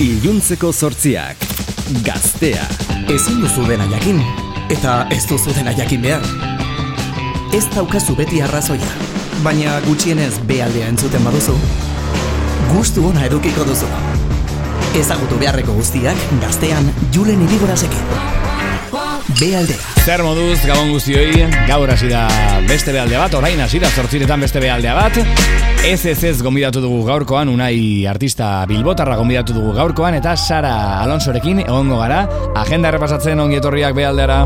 Iluntzeko sortziak. Gaztea. Ezin duzu dena jakin, eta ez duzu dena jakin behar. Ez daukazu beti arrazoia, baina gutxienez bealdea entzuten baduzu, gustu ona edukiko duzu. Ezagutu beharreko guztiak gaztean julen irigorazekin. Bealdea. Zer moduz, gabon guztioi, gaur hasi da beste bealdea bat, orain hasi da zortziretan beste bealdea bat. Ez ez ez gombidatu dugu gaurkoan, unai artista bilbotarra gombidatu dugu gaurkoan, eta Sara Alonsorekin egongo gara, agenda errepasatzen ongi etorriak bealdeara.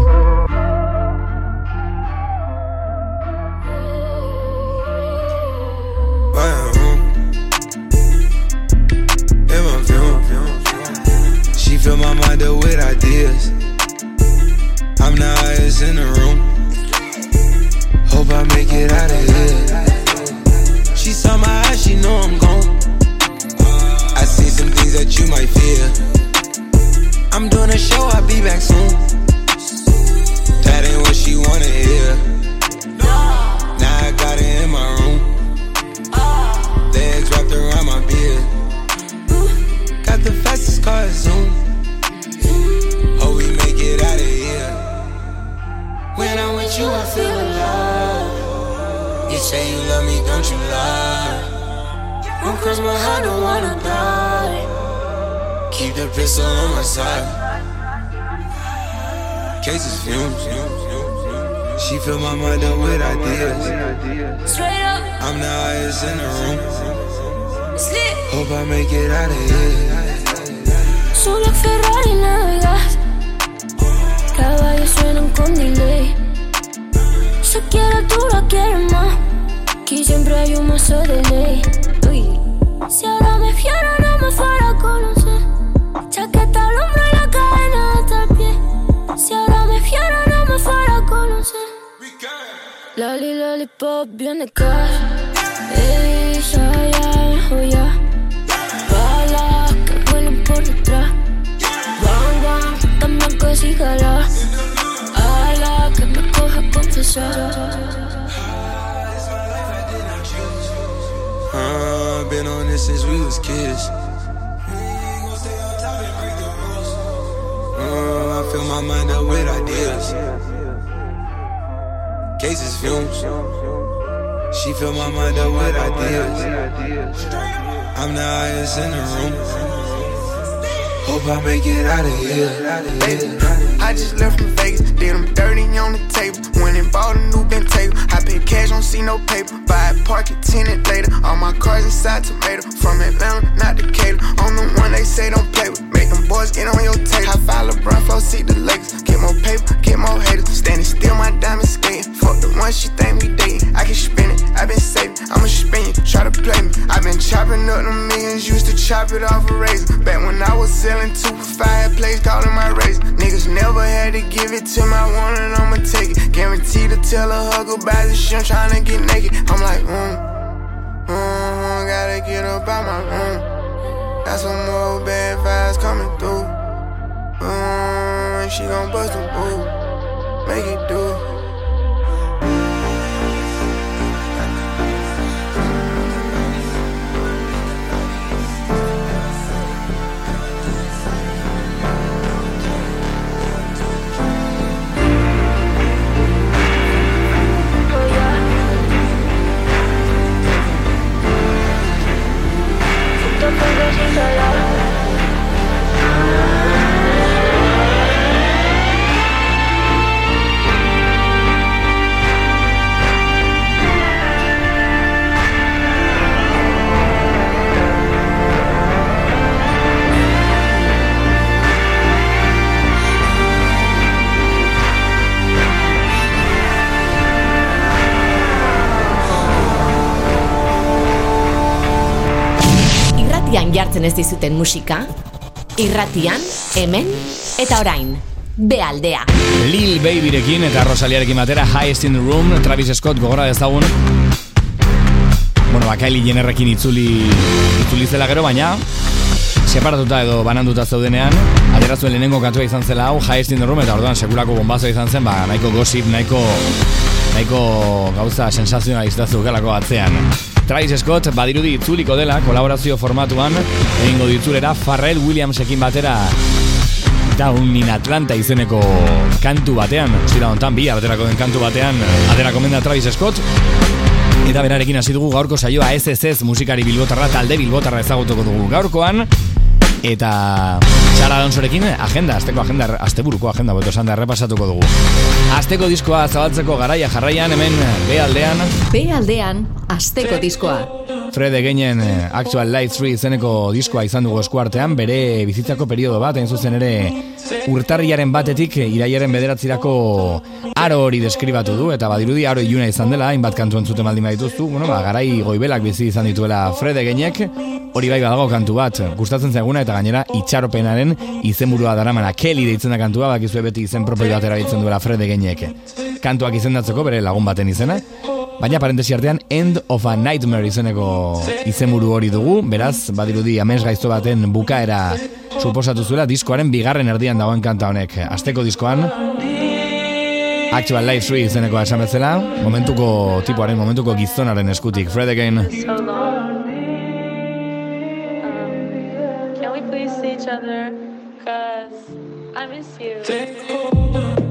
De ley. Uy. Si ahora me fiera, no me fuera a conocer. Chaqueta al hombro y la cadena hasta el pie. Si ahora me fiera, no me fuera a conocer. Lali, lollipop, viene cash. Ella ya, joya. Balas que vuelan por detrás. Bang, bang, también que sí jala. Ala, que me coja confesar. Uh, been on this since we was kids. Uh, I fill my mind up with ideas. Cases fumes. She fill my mind up with ideas. I'm the highest in the room. Hope I make it out of here. I just left from Vegas, did them dirty on the table. Went and bought a new Bentayga. I paid cash, don't see no paper. Buy a park it tenant later. All my cars inside tomato. From Atlanta, not Decatur. On the one they say don't play with. Make them boys get on your tape. I five LeBron, flow, see the Lakers. Get more paper, get more haters. Standing still, my diamond skating. Fuck the one she think we dating. I can spin it, I been saving. I'ma spin it, try to play me. I been chopping up the millions, used to chop it off a razor. Back when I was selling two for five, place calling my race. Niggas never had to give it to my one and I'ma take it. Guaranteed to tell a hug about the shit, I'm tryna get naked. I'm like, mm, mm, gotta get up out my room. Got some more bad vibes coming through. Mm, she gon' bust a move, make it do. Jartzen ez dizuten musika, irratian, hemen eta orain. Bealdea. Lil Babyrekin eta Rosaliarekin batera Highest in the Room, Travis Scott gogora dezagun. Bueno, ba, Kylie Jennerrekin itzuli, itzuli zela gero, baina separatuta edo bananduta zeudenean, atera zuen lehenengo kantua izan zela hau, Highest in the Room, eta orduan sekulako bombazo izan zen, ba, nahiko gossip, nahiko, nahiko gauza sensazionalista zeukalako atzean. Travis Scott badirudi itzuliko dela kolaborazio formatuan. Egingo ditzulera Farrell Williamsekin batera. Down in Atlanta izeneko kantu batean, zira hontan bi aterako den kantu batean, aterako menda Travis Scott. Eta berarekin hasi dugu gaurko saioa SSS musikari bilbotarra talde bilbotarra ezagutuko dugu. Gaurkoan Eta Sara Alonsorekin agenda, azteko agenda, asteburuko agenda, beto esan da repasatuko dugu. Azteko diskoa zabaltzeko garaia jarraian, hemen B aldean. B aldean, azteko diskoa. Fred Egeinen eh, Actual Life 3 izeneko diskoa izan dugu eskuartean, bere bizitzako periodo bat, hain zuzen ere urtarriaren batetik eh, iraiaren bederatzirako aro hori deskribatu du, eta badirudi aro iluna izan dela, hainbat kantu entzute maldin badituztu, bueno, ba, garai goibelak bizi izan dituela Fred Egeinek, hori bai badago kantu bat, gustatzen zaiguna eta gainera itxaropenaren izenburua daramana. Kelly deitzen da kantua, bakizue beti izen propio bat erabiltzen duela Fred Egeinek. Kantuak izendatzeko bere lagun baten izena, Baina parentesi artean End of a Nightmare izeneko izenburu hori dugu, beraz, badirudi amens gaizto baten bukaera suposatu zuela diskoaren bigarren erdian dagoen kanta honek. Azteko diskoan, Actual Life 3 izeneko esan betzela, momentuko tipuaren, momentuko gizonaren eskutik. Fred again. So. Um, can we please see each other? Cause I miss you.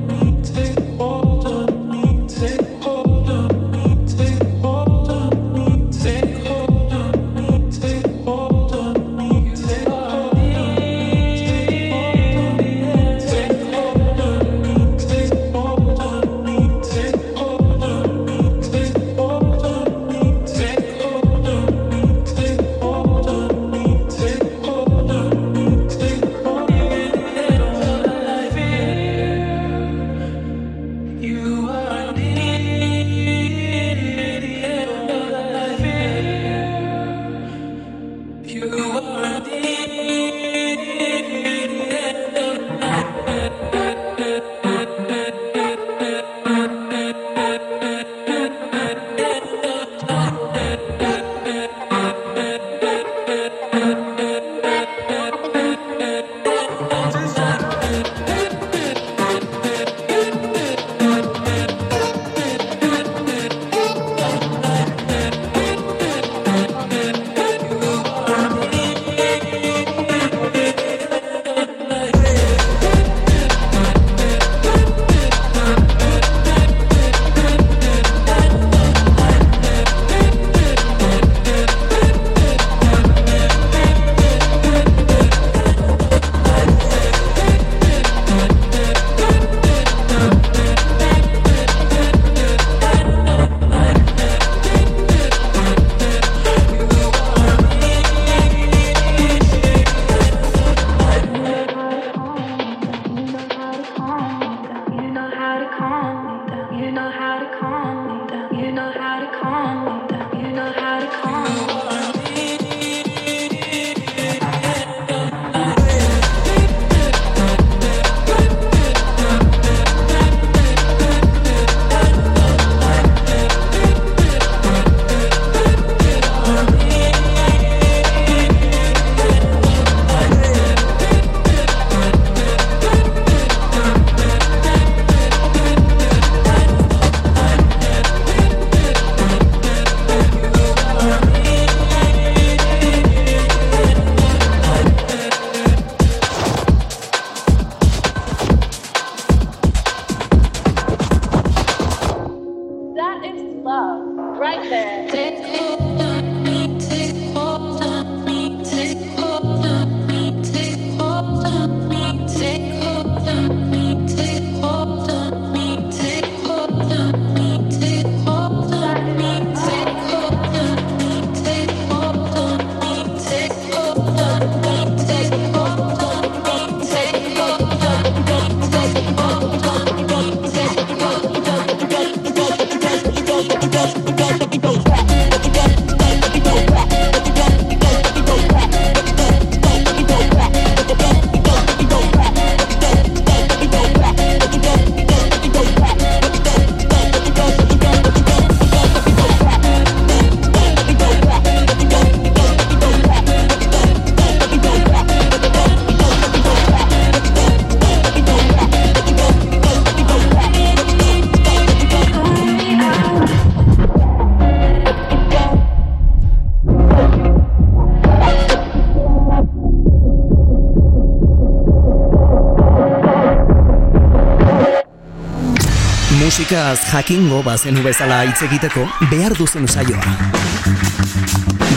musikaz jakingo bazenu bezala hitz egiteko behar duzen saioa.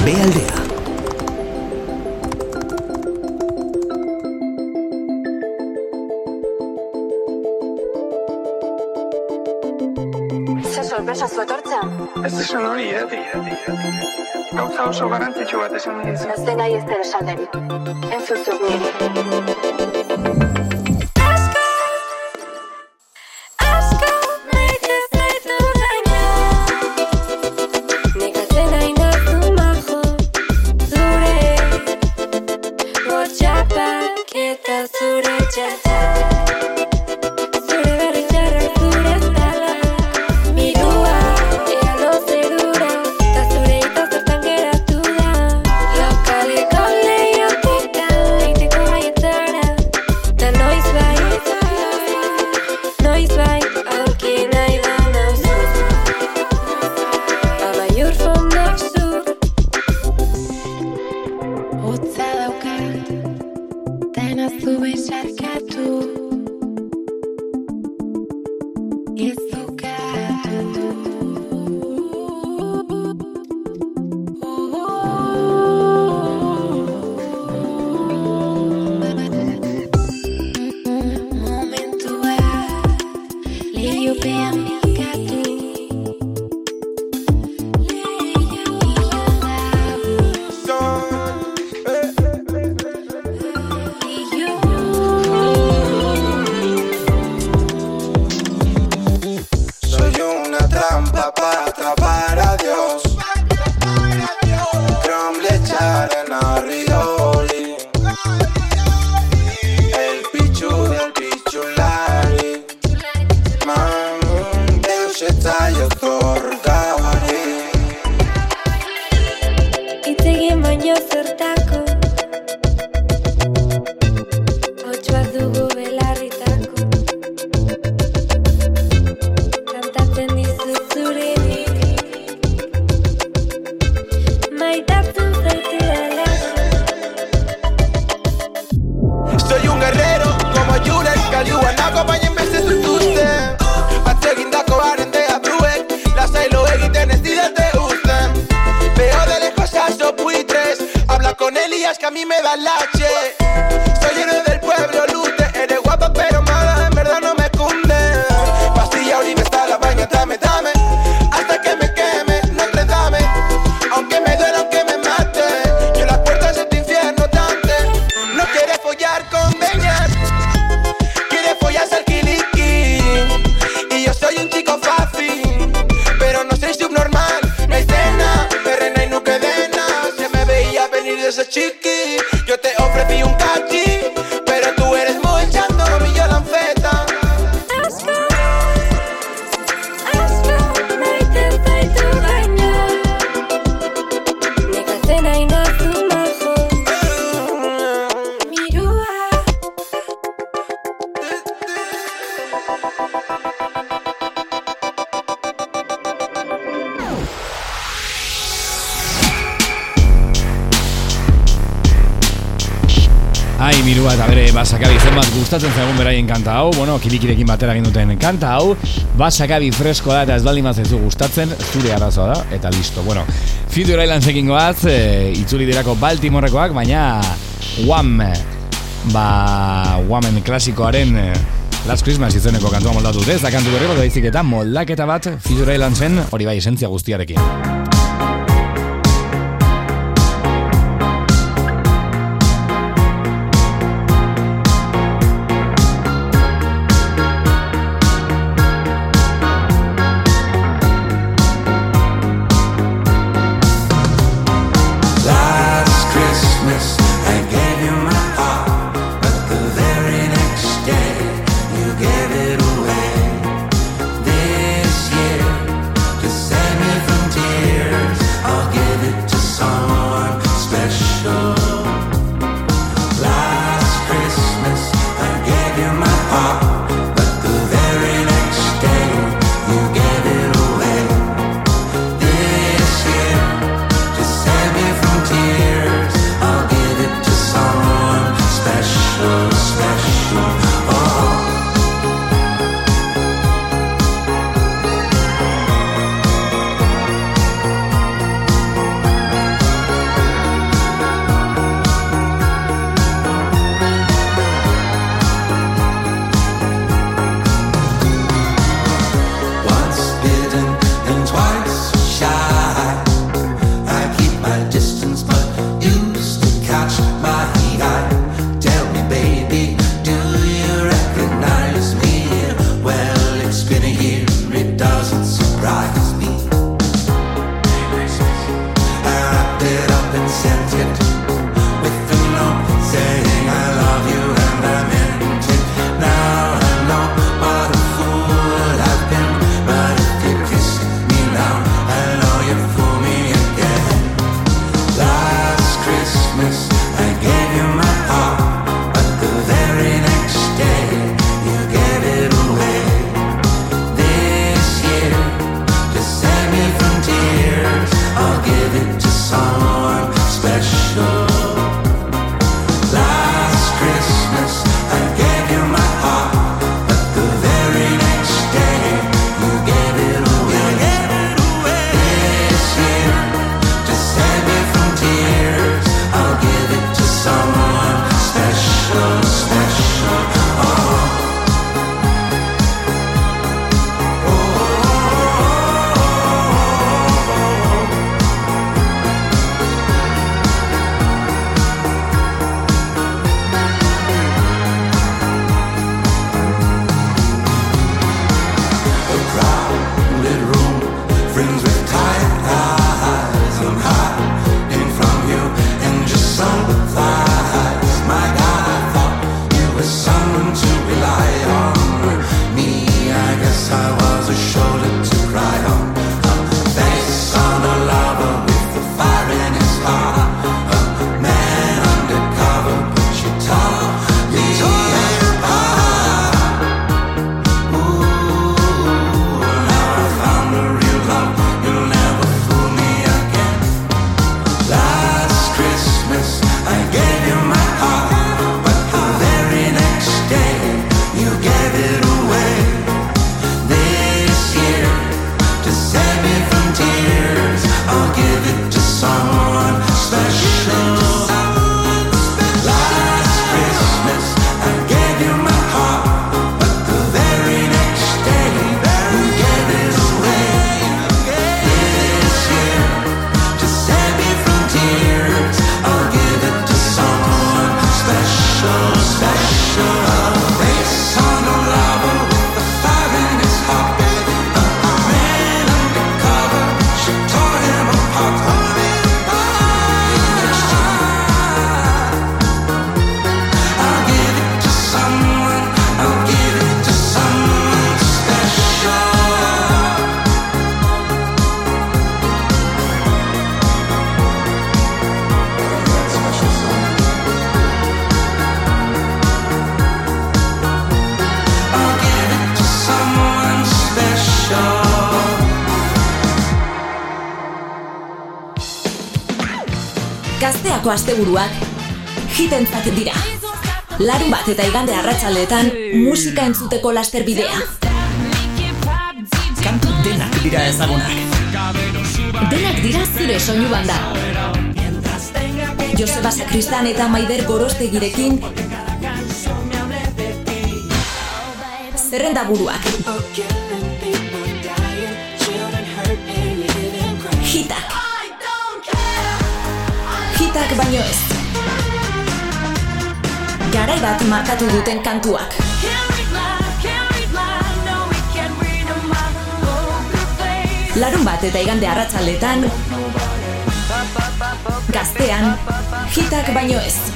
Bealdea. sorpresa zu etortzea? Ez duzun hori, eh? eti. Eh? Eh? Gauza oso garantzitsu bat esan dizu. Ez dena izten esan dut. Ez duzun. utza daukat, dena zu besarkatu. egin kanta hau, bueno, kirikirekin batera egin duten kanta hau, basakabi fresko da eta ez baldin mazezu gustatzen, zure arazoa da, eta listo, bueno. Future Islands egin goaz, e, itzuli dirako Baltimorekoak, baina Wham! Ba, Whamen klasikoaren e, Last Christmas izeneko kantua moldatu dute, ez da kantu berriko da eta moldaketa bat Future Islandsen hori bai esentzia guztiarekin. Honetako asteburuak hitentzat dira. Larun bat eta igande arratsaldeetan musika entzuteko laster bidea. Kantu denak dira ezagunak. Denak dira zure soinu banda. Joseba Sakristan eta Maider Gorostegirekin zerrenda buruak. Hitak baino ez. Garai bat markatu duten kantuak. Larun bat eta igande arratsaldetan Gaztean, hitak baino ez.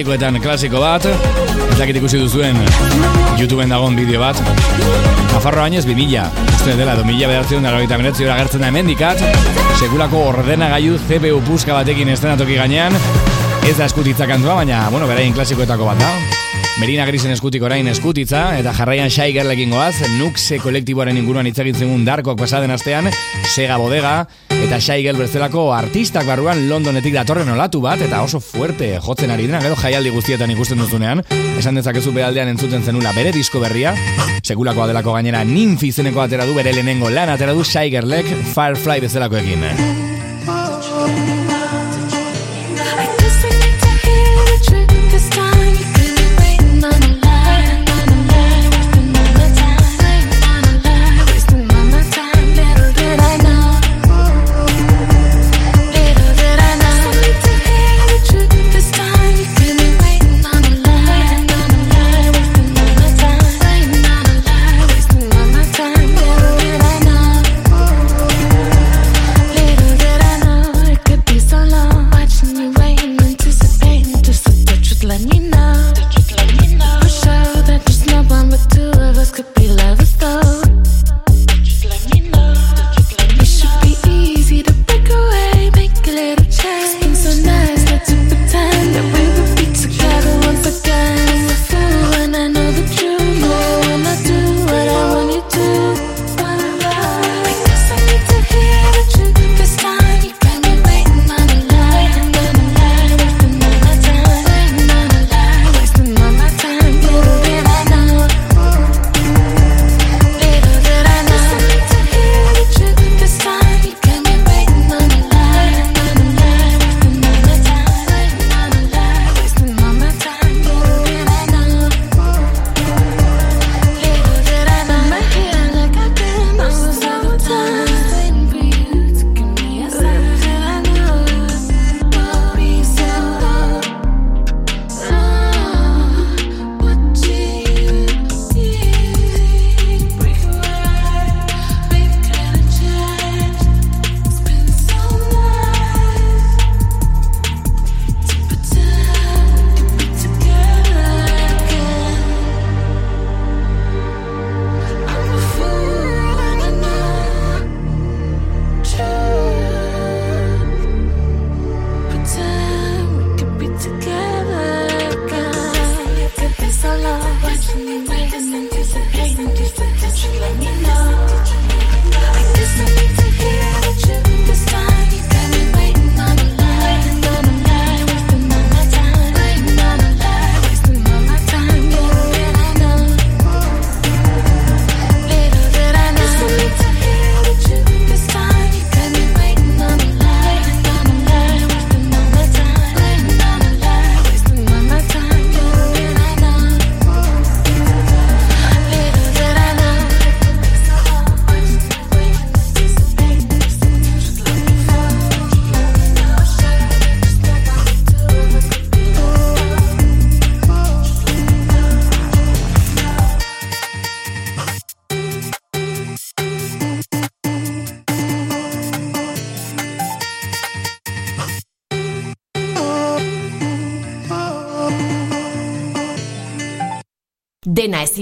Klasikoetan klasiko bat. Ez dakit ikusi duzuen YouTubeen dagoen bideo bat. Nafarroa bainez 2000 Uste dela, 2000 bederatzen dara eta meretzi hori agertzen da hemendikat Sekulako ordenagailu CPU puska batekin estenatoki gainean. Ez da eskutitza kantua, baina, bueno, beraien klasikoetako bat da Merina Grisen eskutik orain eskutitza, eta jarraian Shai Gerlekin goaz, Nuxe kolektiboaren inguruan itzagitzen un darkoak pasaden astean, Sega Bodega, eta Shai Gel bezalako artistak barruan Londonetik datorren olatu bat, eta oso fuerte jotzen ari dena, gero jaialdi guztietan ikusten duzunean, esan dezakezu behaldean entzuten zenula bere disko berria, sekulako adelako gainera ninfi izeneko atera du, bere lehenengo lan atera du Shai Gerlek Firefly bezalakoekin.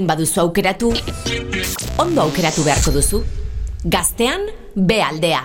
Baduzu aukeratu, ondo aukeratu beharko duzu. Gaztean, B aldea.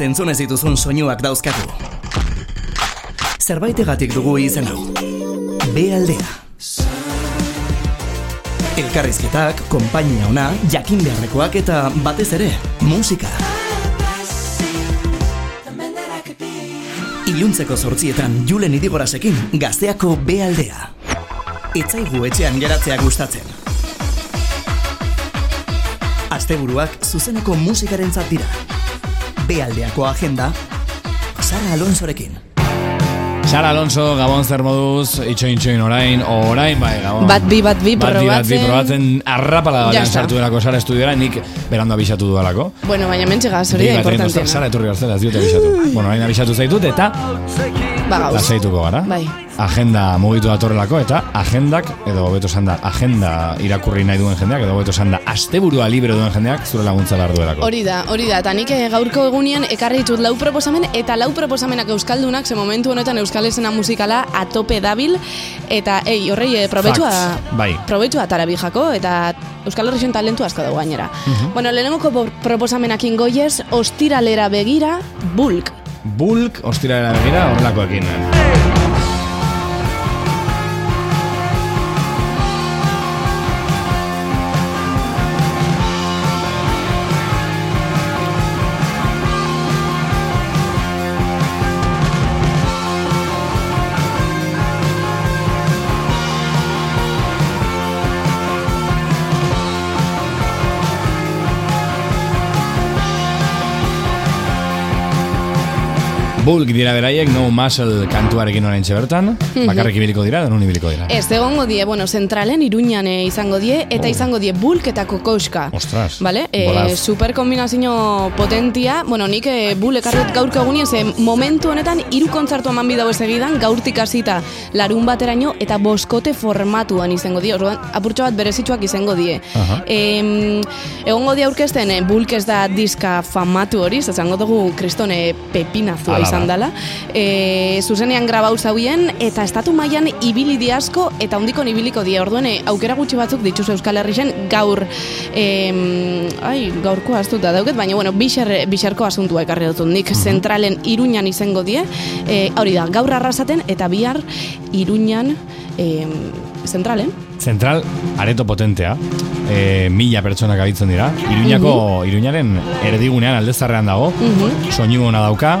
Inoiz entzun ez dituzun soinuak dauzkagu. Zerbaitegatik dugu izen hau. Bealdea. Elkarrizketak, konpainia ona, jakin beharrekoak eta batez ere, musika. Iluntzeko sortzietan Julen Idigorasekin gazteako bealdea. Etzaigu etxean geratzea gustatzen. Asteburuak zuzeneko musikaren dira. Bealdeako agenda, Sara Alonsorekin. Sara Alonso, Gabon zer moduz, itxoin txoin orain, orain bai, Gabon. Bat bi, bat bi, Bat bi, bat bi, probatzen. probatzen arrapala batean sartu delako Sara estudiora, nik berando abisatu dudalako. Bueno, baina mentxegaz, hori da importantena. Sara etorri gartzela, ez diote abisatu. bueno, orain abisatu zaitut eta Ba, gauz. gara. Bai. Agenda mugitu datorrelako eta agendak, edo hobeto esan da, agenda irakurri nahi duen jendeak, edo hobeto esan da, asteburua libre duen jendeak, zure laguntza behar duelako. Hori da, hori da, eta nik eh, gaurko egunien ekarri ditut lau proposamen, eta lau proposamenak euskaldunak, ze momentu honetan euskal esena musikala atope dabil, eta ei, horrei, eh, probetxua, Facts, bai. probetxua tarabijako, eta euskal herrixen talentu asko dago gainera. Mhm. Bueno, lehenengoko po- proposamenak ingoiez, ostiralera begira, bulk. Bulk, ostirara begira, horrelakoekin. Bulk dira beraiek, no muscle kantuarekin orain bertan, Mhm. bakarrik ibiliko dira, denun ibiliko dira. Ez, egongo die, bueno, zentralen iruñan eh, izango die, eta izango die bulk eta kokoska. Ostras, Vale? E, bolaz. super kombinazio potentia. Bueno, nik e, bul ekarret gaurko egunien, ze momentu honetan hiru kontzertu eman bidau egidan, gaurtik hasita larun bateraino, eta boskote formatuan izango die. Orduan, apurtxo bat berezitsuak izango die. Aha. Em, egongo die aurkezten, e, bulk ez da diska famatu hori, zazango dugu kristone pepinazua da. Izan dela. E, zuzenean grabau zauen, eta estatu mailan ibili di asko, eta hondikon ibiliko die. Orduan, e, aukera gutxi batzuk dituz Euskal Herrixen gaur, em, ai, gaurko astuta dauket, baina, bueno, bixer, bixerko asuntua ekarri dut nik. Zentralen iruñan izango die, e, hori da, gaur arrasaten, eta bihar iruñan em, zentralen. Zentral, areto potentea, e, mila pertsonak abitzen dira. Iruñako, Iruñaren erdigunean aldezarrean dago, soinu ona dauka,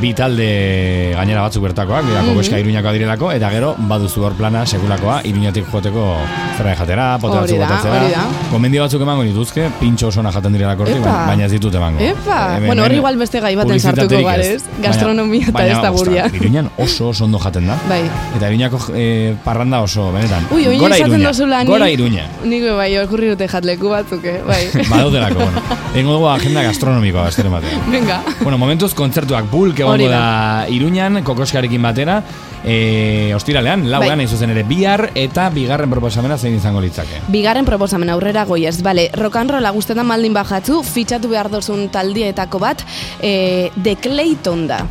bi talde gainera batzuk bertakoak, dira Mhm. kokoska Iruñakoa direlako, eta gero baduzu hor plana sekulakoa, Iruñatik joteko zera jatera, pote batzuk botatzera. Gomendio batzuk emango dituzke, pintxo osona jaten direlako hortik, baina ez ditut emango. Epa! Hemen- bueno, hemen igual beste gai baten sartuko garez. Gastronomia eta ez da guria. Iruñan oso oso ondo jaten da. Bai. Eta Iruñako eh, parranda oso, benetan. Ui, oin Gora Iruña, dozula ni. Gora Iruña. Nik bai, okurri dute jatleku batzuk, eh? bai. Badaudelako, bueno. Egingo dugu agenda gastronomikoa astero batean. Venga. Bueno, momentuz kontzertuak bulk Hori egongo da. Iruñan, kokoskarekin batera, e, ostiralean, lauan, Bai. zuzen ere, bihar eta bigarren proposamena zein izango litzake. Bigarren proposamen aurrera goiez, bale, rock'n'rolla guztetan maldin bajatzu, fitxatu behar dozun taldietako bat, e, The Clayton da.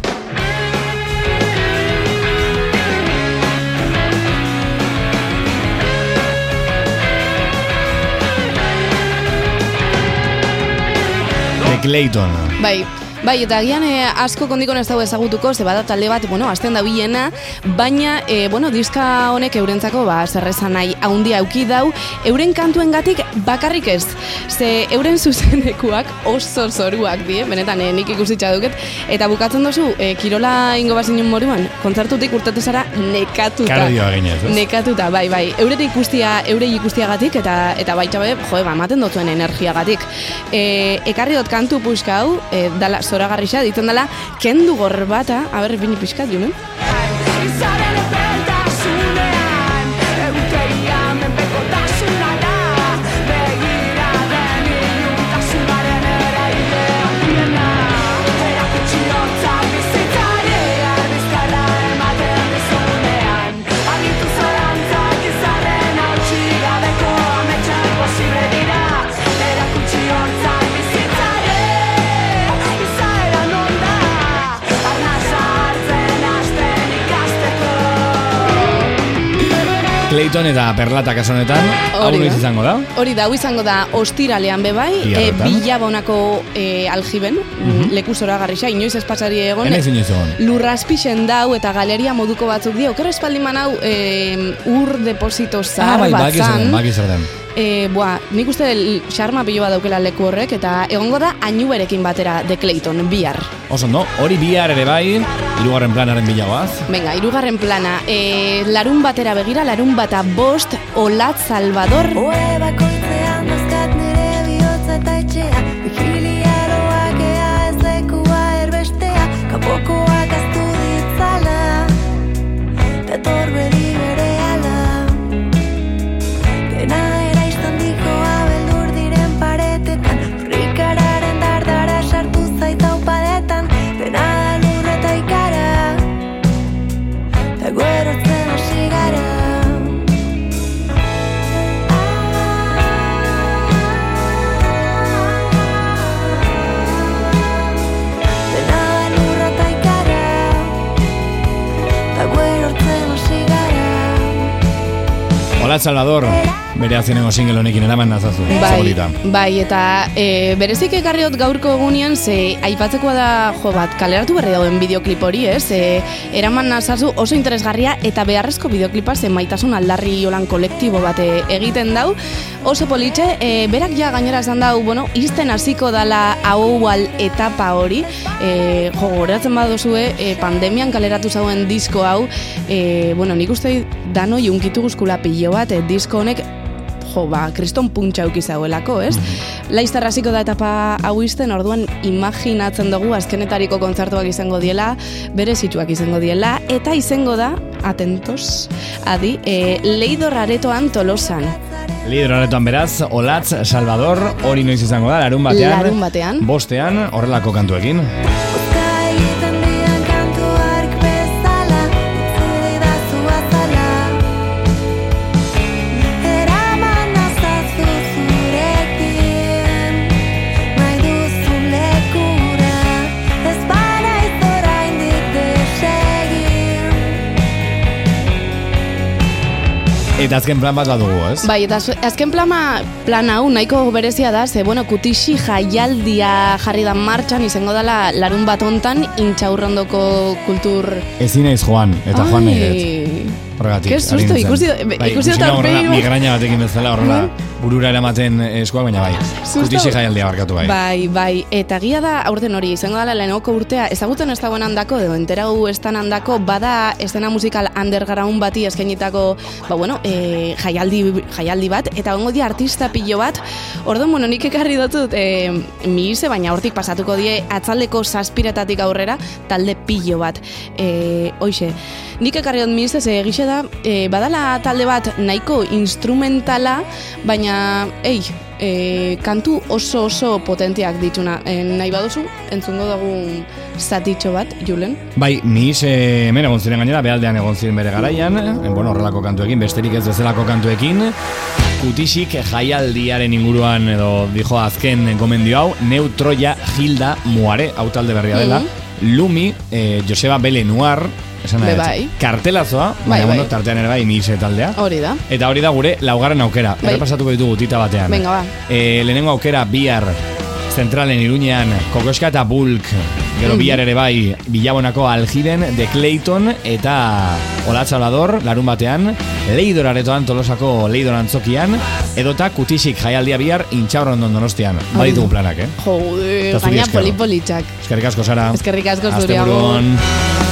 The Clayton. Bai, bai, eta agian e, asko kondikon ez dago ezagutuko, ze bada talde bat, bueno, azten da bilena, baina, e, bueno, diska honek eurentzako, ba, zerrezan nahi, haundia auki dau, euren kantuengatik bakarrik ez. Ze euren zuzenekuak oso zoruak die, benetan, e, nik ikusitza duket, eta bukatzen dozu, e, kirola ingo bazinen moruan, kontzertutik urtatu zara nekatuta. Kardioa ginez, ez? Nekatuta, bai, bai. Eure ikustia, eure ikustiagatik eta eta baita be, jo, ba, ematen dotuen energiagatik. E, ekarri dut kantu puska hau, e, dala zoragarrisa, ditzen dela kendu gorbata, a ber, bini pixkat, junen? Clayton eta Perlata kasonetan. Hau izango da? Hori da, hau izango da ostiralean bebai, e, Biharretan. bilabonako e, aljiben, Mhm. leku zora garrisa, inoiz espasari egon. Enaiz inoiz egon. Lurraspixen dau eta galeria moduko batzuk dio. Oker espaldi manau e, ur deposito Ah, zahar bai, bat baki zer den, zan. baki zer den. E, boa, nik uste xarma pilo bat daukela leku horrek, eta egongo da ainuberekin batera de Clayton, bihar. Oso ondo, hori bihar ere bai, hirugarren planaren bilagoaz. Venga, irugarren plana, e, larun batera begira, larun bata bost, Olat Salvador. Oe Hola, Salvador, bere azkenengo single honekin eraman nazazu. Bai, bai, eta e, berezik ekarriot gaurko egunean, ze aipatzekoa da, jo bat, kaleratu berri dauen bideoklip hori, ez? E, eraman nazazu oso interesgarria eta beharrezko bideoklipa ze maitasun aldarri holan kolektibo bat e, egiten dau. Oso politxe, e, berak ja gainera esan dau, bueno, izten hasiko dala haual etapa hori, e, jo, goratzen badozue, e, pandemian kaleratu zauen disko hau, e, bueno, nik uste danoi unkitu guzkula pilo bat, e, disko honek jo, ba, kriston puntxa auki zauelako, ez? Laiztar hasiko da etapa hau izten, orduan imaginatzen dugu azkenetariko kontzertuak izango diela, bere situak izango diela, eta izango da, atentos, adi, e, Leidor Aretoan Tolosan. Lider horretan beraz, Olatz, Salvador, hori noiz izango da, larun batean. Larun batean. Bostean, horrelako kantuekin. Eta azken plan bat badugu, ez? Bai, eta az- azken plama, plan hau nahiko berezia da, ze, bueno, kutixi jaialdia jarri da martxan, izango dela larun bat hontan, intxaurrondoko kultur... Ezin naiz joan, eta joan nahi dut. Ai, Horregatik. Ke susto, ikusi- bai, ikusi dut migraña batekin bezala horrela, burura eramaten eskuak, baina bai. Kutixi jaialdia barkatu bai. Bai, bai, eta gia da aurten hori, izango dela lehenoko urtea, ezagutzen ez dagoen handako, edo enterau ez dan handako, bada estena musikal underground bati eskainitako, ba bueno, e, jaialdi, jaialdi bat, eta ongo dia artista pilo bat, orduan, bueno, nik ekarri dutut, e, mihise, baina hortik pasatuko die atzaldeko zazpiretatik aurrera, talde pilo bat. E, hoxe, nik ekarri dut mihise, ze egixe da, e, badala talde bat nahiko instrumentala, baina, ei, e, kantu oso oso potenteak dituna. E, nahi baduzu, entzungo dugu zatitxo bat, Julen. Bai, mis eh, hemen egon ziren gainera, behaldean egon ziren bere garaian, eh, bueno, horrelako kantuekin, besterik ez bezalako kantuekin, kutisik jaialdiaren inguruan edo dijo azken gomendio hau, Neutroia Hilda Muare, hau talde berria dela, Lumi, eh, Joseba Belenuar, esan Be bai. kartelazoa, Bai, baina bai. tartean ere bai mis taldea. Hori da. Eta hori da gure laugarren aukera. Bai. Errepasatuko ditugu tita batean. Venga, ba. E, lehenengo aukera bihar zentralen iruñean Kokoska eta Bulk gero Mhm. bihar ere bai Bilabonako Aljiben de Clayton eta Olatz Salvador larun batean Leidor aretoan tolosako Leidor antzokian edota kutisik jaialdia bihar intxaurrondon donostian baditugu planak, eh? Jode, gaina polipolitxak. Eskerrik asko, Sara. Eskerrik asko zuri,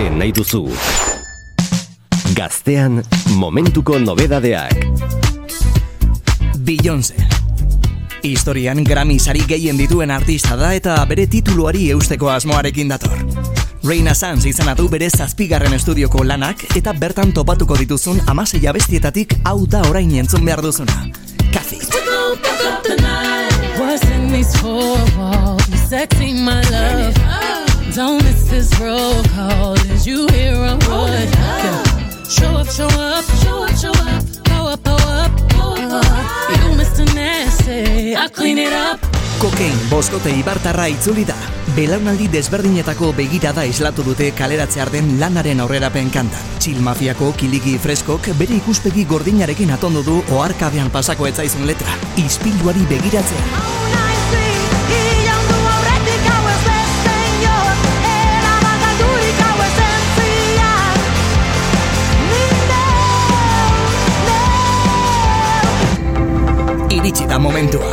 ere nahi duzu. Gaztean momentuko nobedadeak. Beyoncé. Historian Grammy sari gehien dituen artista da eta bere tituluari eusteko asmoarekin dator. Reina Sanz izanatu bere zazpigarren estudioko lanak eta bertan topatuko dituzun amasei abestietatik hau da orain entzun behar duzuna. Kafi. What's in these four walls? Sexy my love Don't miss this roll call. as you hear a word? Show up, show up, show up, show up. Go up, go up, go up. Uh, you Mr. Nasty, I clean it up. Kokain boskote ibartarra itzuli da. Belaunaldi desberdinetako begirada islatu dute kaleratzear den lanaren aurrerapen kanta. Txil mafiako kiliki freskok bere ikuspegi gordinarekin atondu du oarkabean pasako etzaizun letra. Ispiluari begiratzea. iritsi da momentua.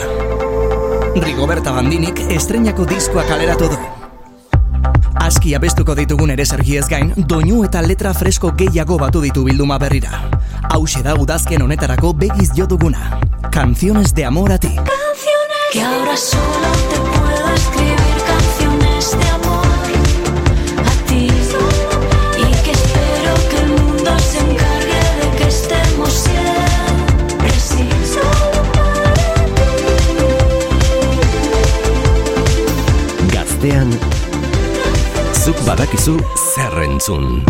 Rigoberta Bandinik estreñako diskoa kaleratu du. Aski abestuko ditugun ere sergiez gain, doinu eta letra fresko gehiago batu ditu bilduma berrira. Hau da udazken honetarako begiz jo duguna. Canciones de amor a ti. Canciones que ahora solo te puedo escribir. badakizu zer entzun.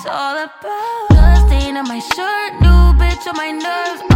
it's all about. Bloodstains on my shirt, new bitch on my nerves.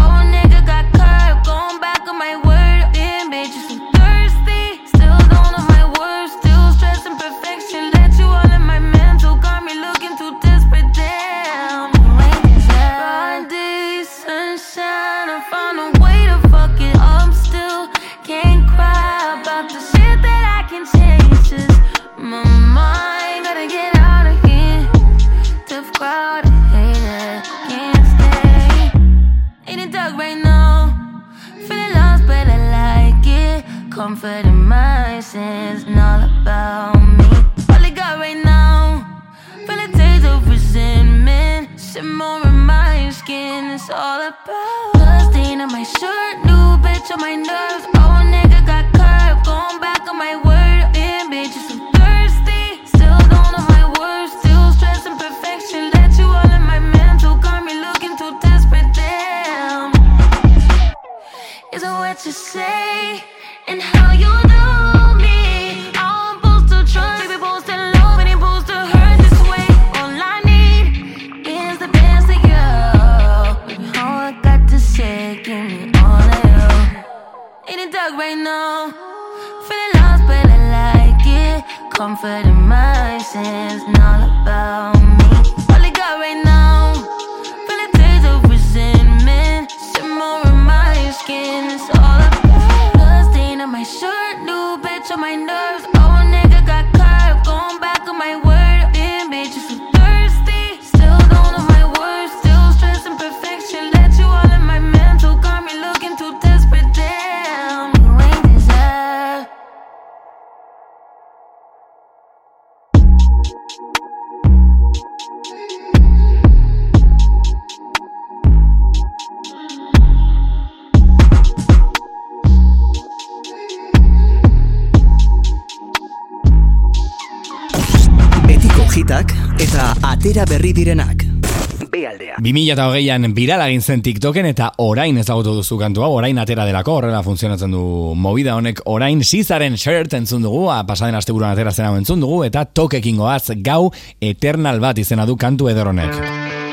2008an viral egin zen TikToken eta orain ezagutu duzu kantu hau, orain atera delako, horrela funtzionatzen du movida honek, orain sizaren shirt entzun dugu, pasaden asteburuan atera zen hau entzun dugu, eta tokekin goaz gau eternal bat izena du kantu edoronek.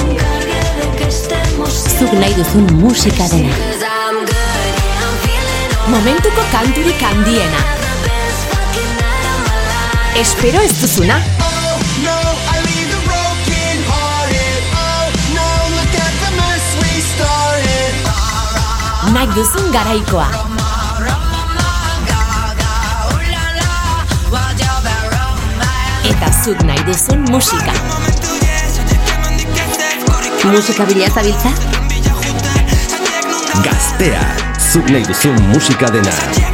Encargue de que estemos Zuk nahi duzun musika dena. Momentuko kanturik handiena. of my life. Espero ez duzuna. Nahi duzun garaikoa. Eta zuk nahi duzun musika. Musika bila zabiltza? Gaztea, zuk nahi duzun musika dena.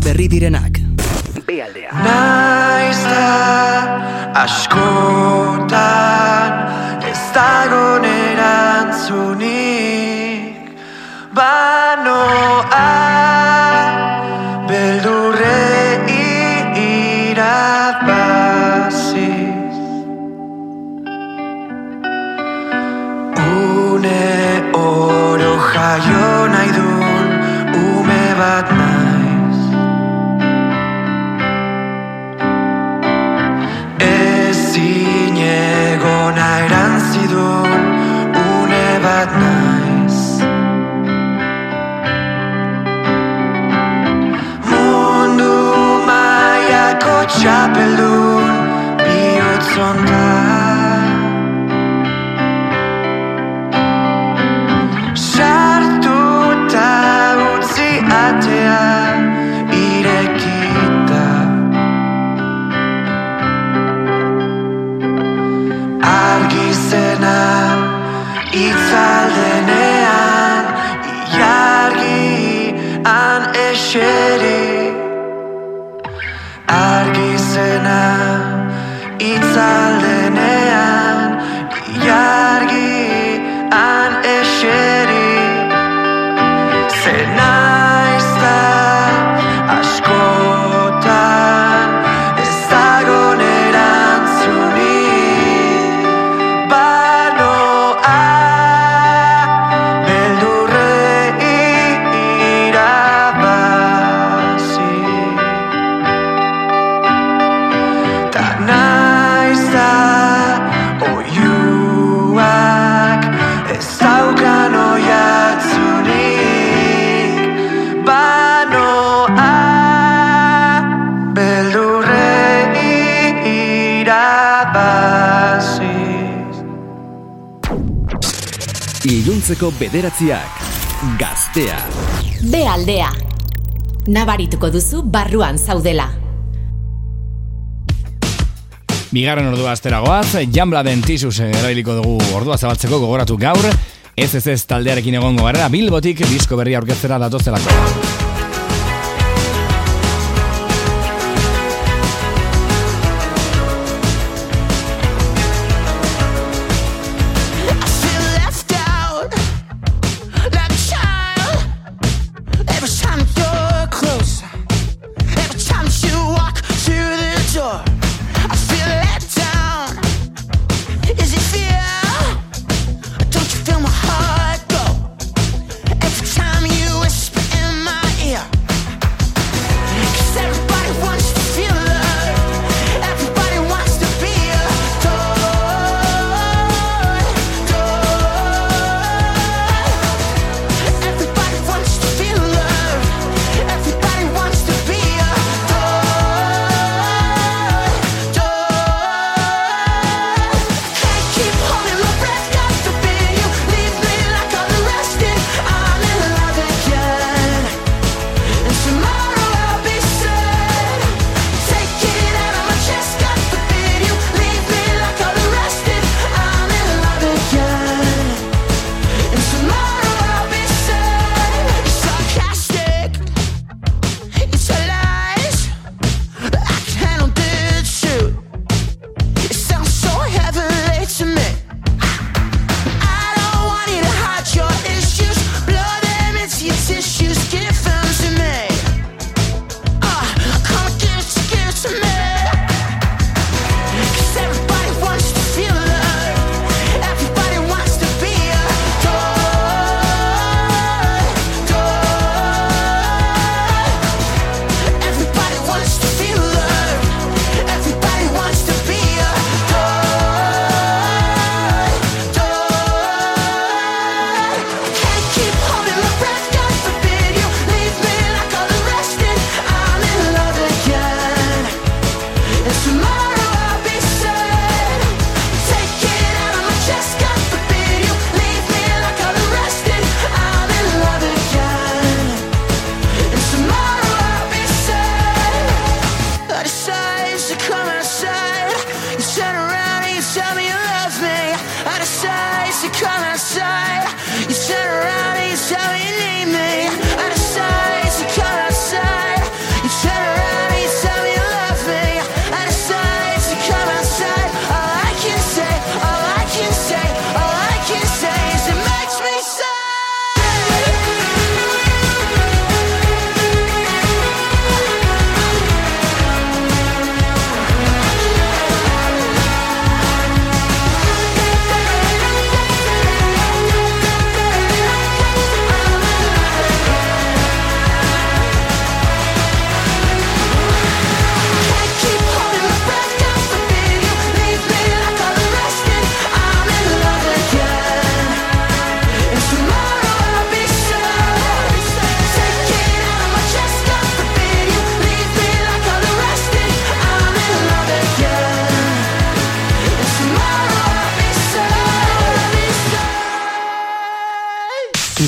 berri direna. bederatziak gaztea. Be aldea. Nabarituko duzu barruan zaudela. Bigarren ordua asteragoaz, Jambla Dentisus eh, erabiliko dugu ordua zabaltzeko gogoratu gaur, ez ez ez taldearekin egongo gara, Bilbotik disko berria aurkeztera datozelako.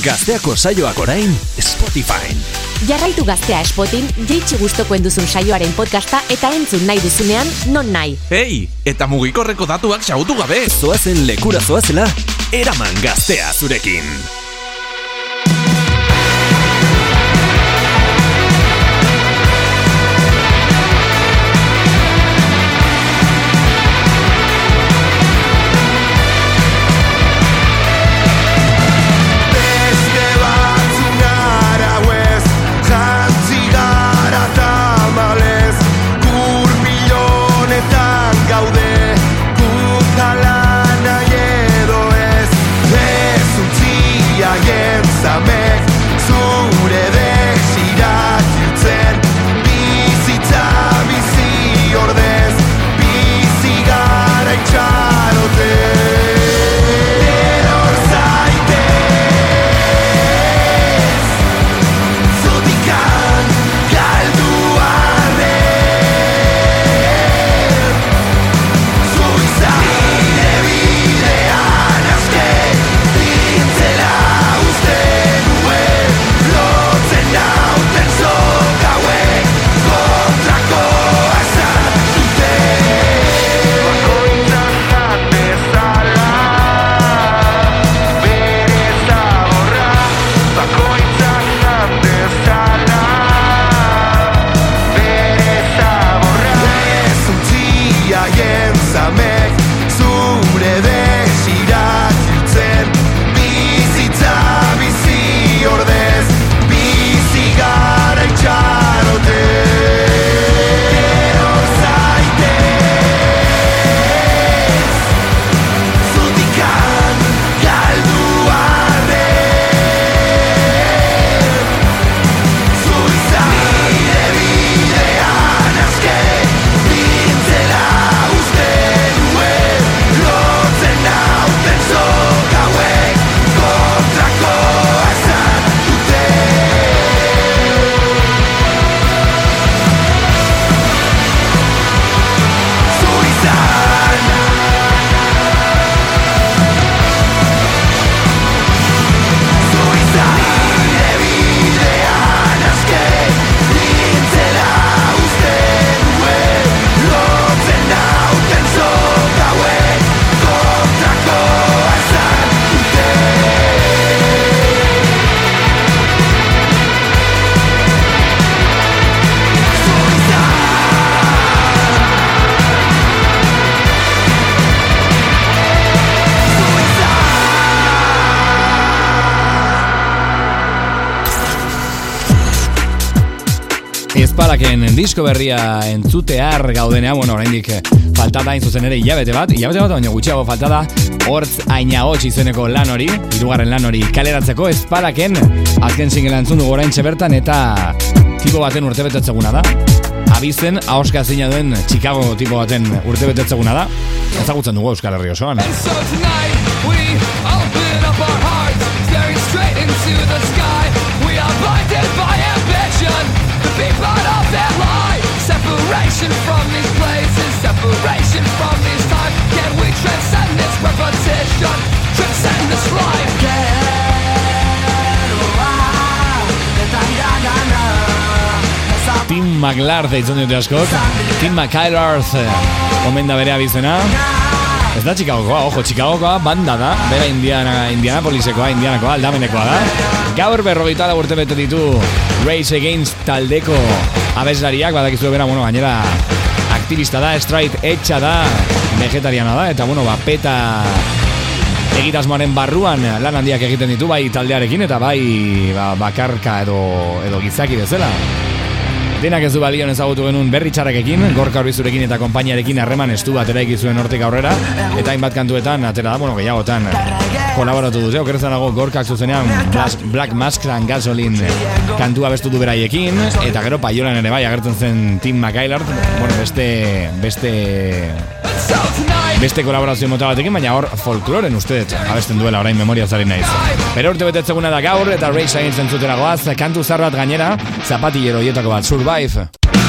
Gazteako saioak orain Spotify. Jarraitu gaztea espotin, jeitsi guztokoen duzun saioaren podcasta eta entzun nahi duzunean, non nahi. Hei, eta mugikorreko datuak xautu gabe. Zoazen lekura zoazela, eraman gaztea zurekin. Disko berria entzutear gaudenea, bueno, oraindik eh, falta da hain zuzen ere hilabete bat, hilabete bat baino gutxiago falta da hortz aina hotx izeneko lan hori, hirugarren lan hori kaleratzeko ezpalaken azken singela entzun dugu orain bertan eta tipo baten urtebetetzeguna da. Abizen, ahoska zina duen Chicago tipo baten urtebetetzeguna da. Ezagutzen dugu Euskal Herri osoan. Separation from these places, separation from these times. Can we transcend this repetition, transcend this life? Tim McLar deitzen dute askok. Tim McIllarth eh, omen da bere abizena. Ez da Chicagokoa, ojo, Chicagokoa banda da, bera Indiana, Indianapolisekoa, Indianakoa, aldamenekoa da. Gaur berrogeita da urte bete ditu Race Against taldeko abeslariak, badakizu bera, bueno, gainera aktivista da, straight etxa da, vegetariana da, eta bueno, ba, peta egitasmoaren barruan lan handiak egiten ditu bai taldearekin eta bai ba, bakarka edo, edo gizaki bezala. Denak ez du balion ezagutu genuen berri txarrakekin, gorka horbizurekin eta konpainiarekin harreman estu bat eraiki zuen hortik aurrera, eta hainbat kantuetan, atera da, bueno, gehiagotan, kolaboratu dute, okerretzen dago gorkak zuzenean Black, Mask and Gasoline kantua bestu du beraiekin, eta gero paiolan ere bai agertzen zen Tim McIlard, bueno, beste, beste, beste kolaborazio mota batekin, baina hor folkloren uste dut abesten duela orain memoria zari naiz. Pero urte betetzeguna da gaur, eta Race Against entzutera goaz, kantu zar bat gainera, zapatillero hietako bat, Survive.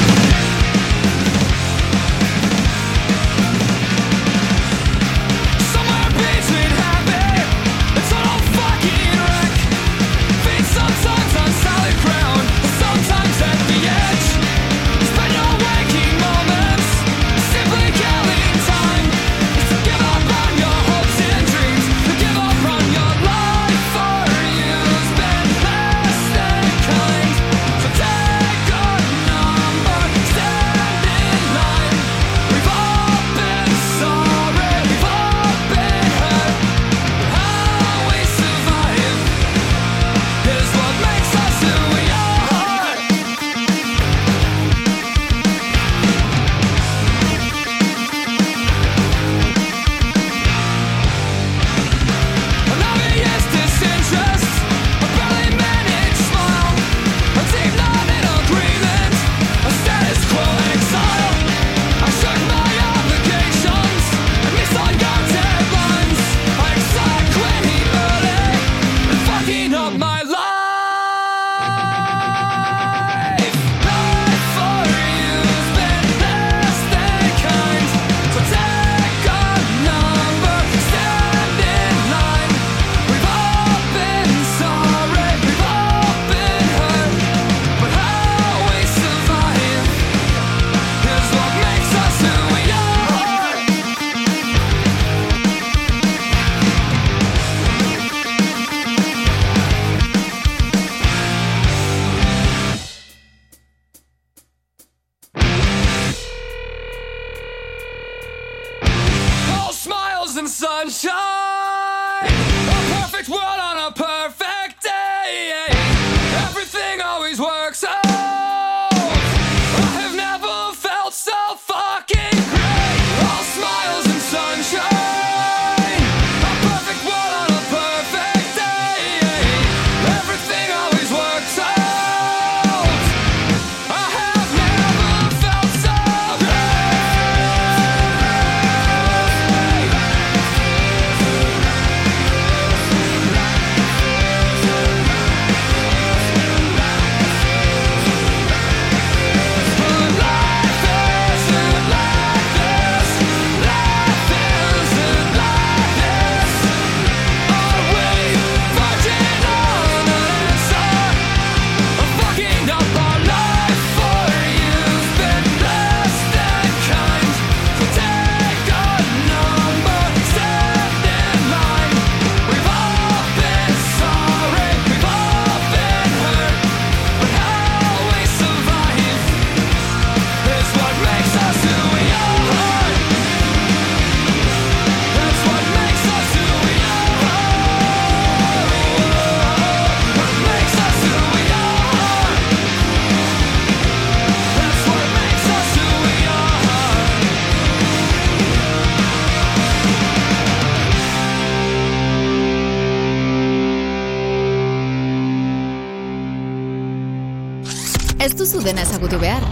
Ezagutu behar.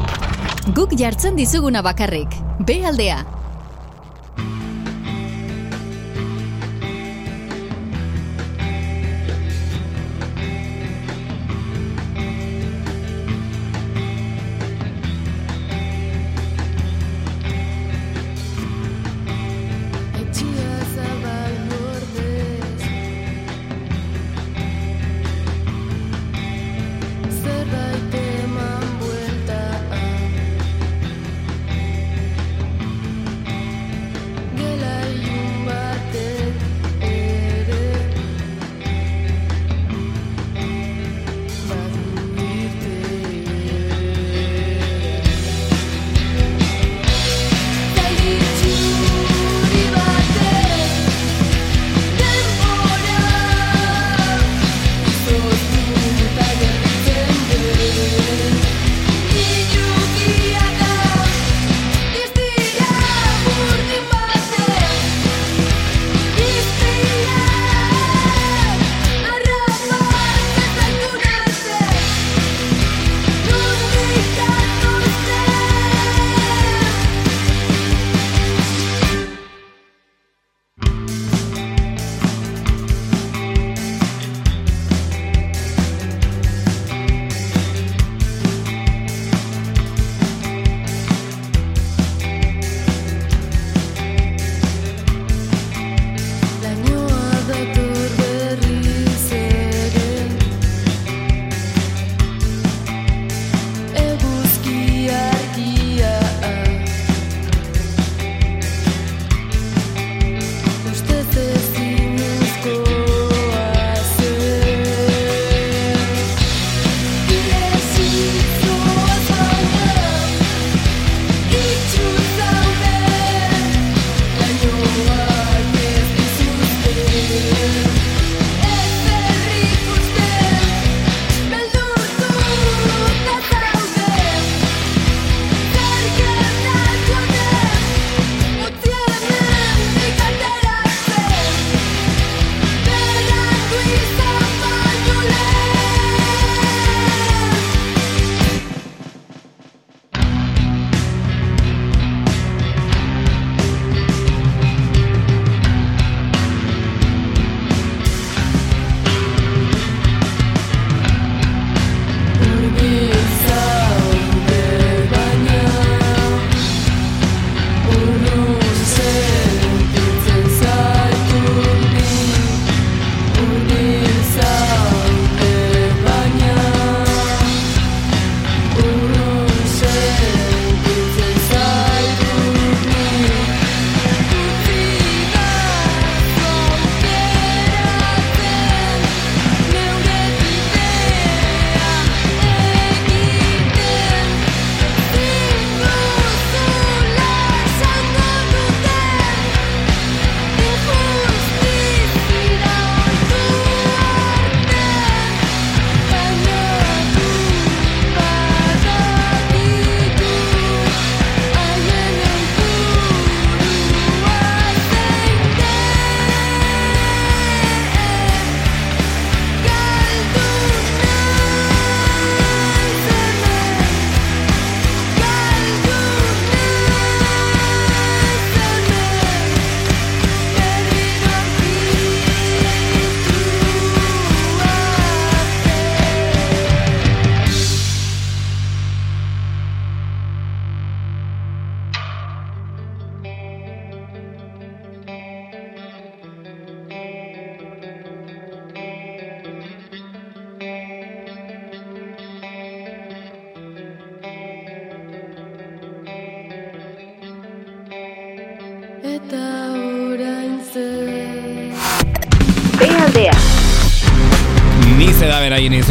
Guk jartzen dizuguna bakarrik. B aldea.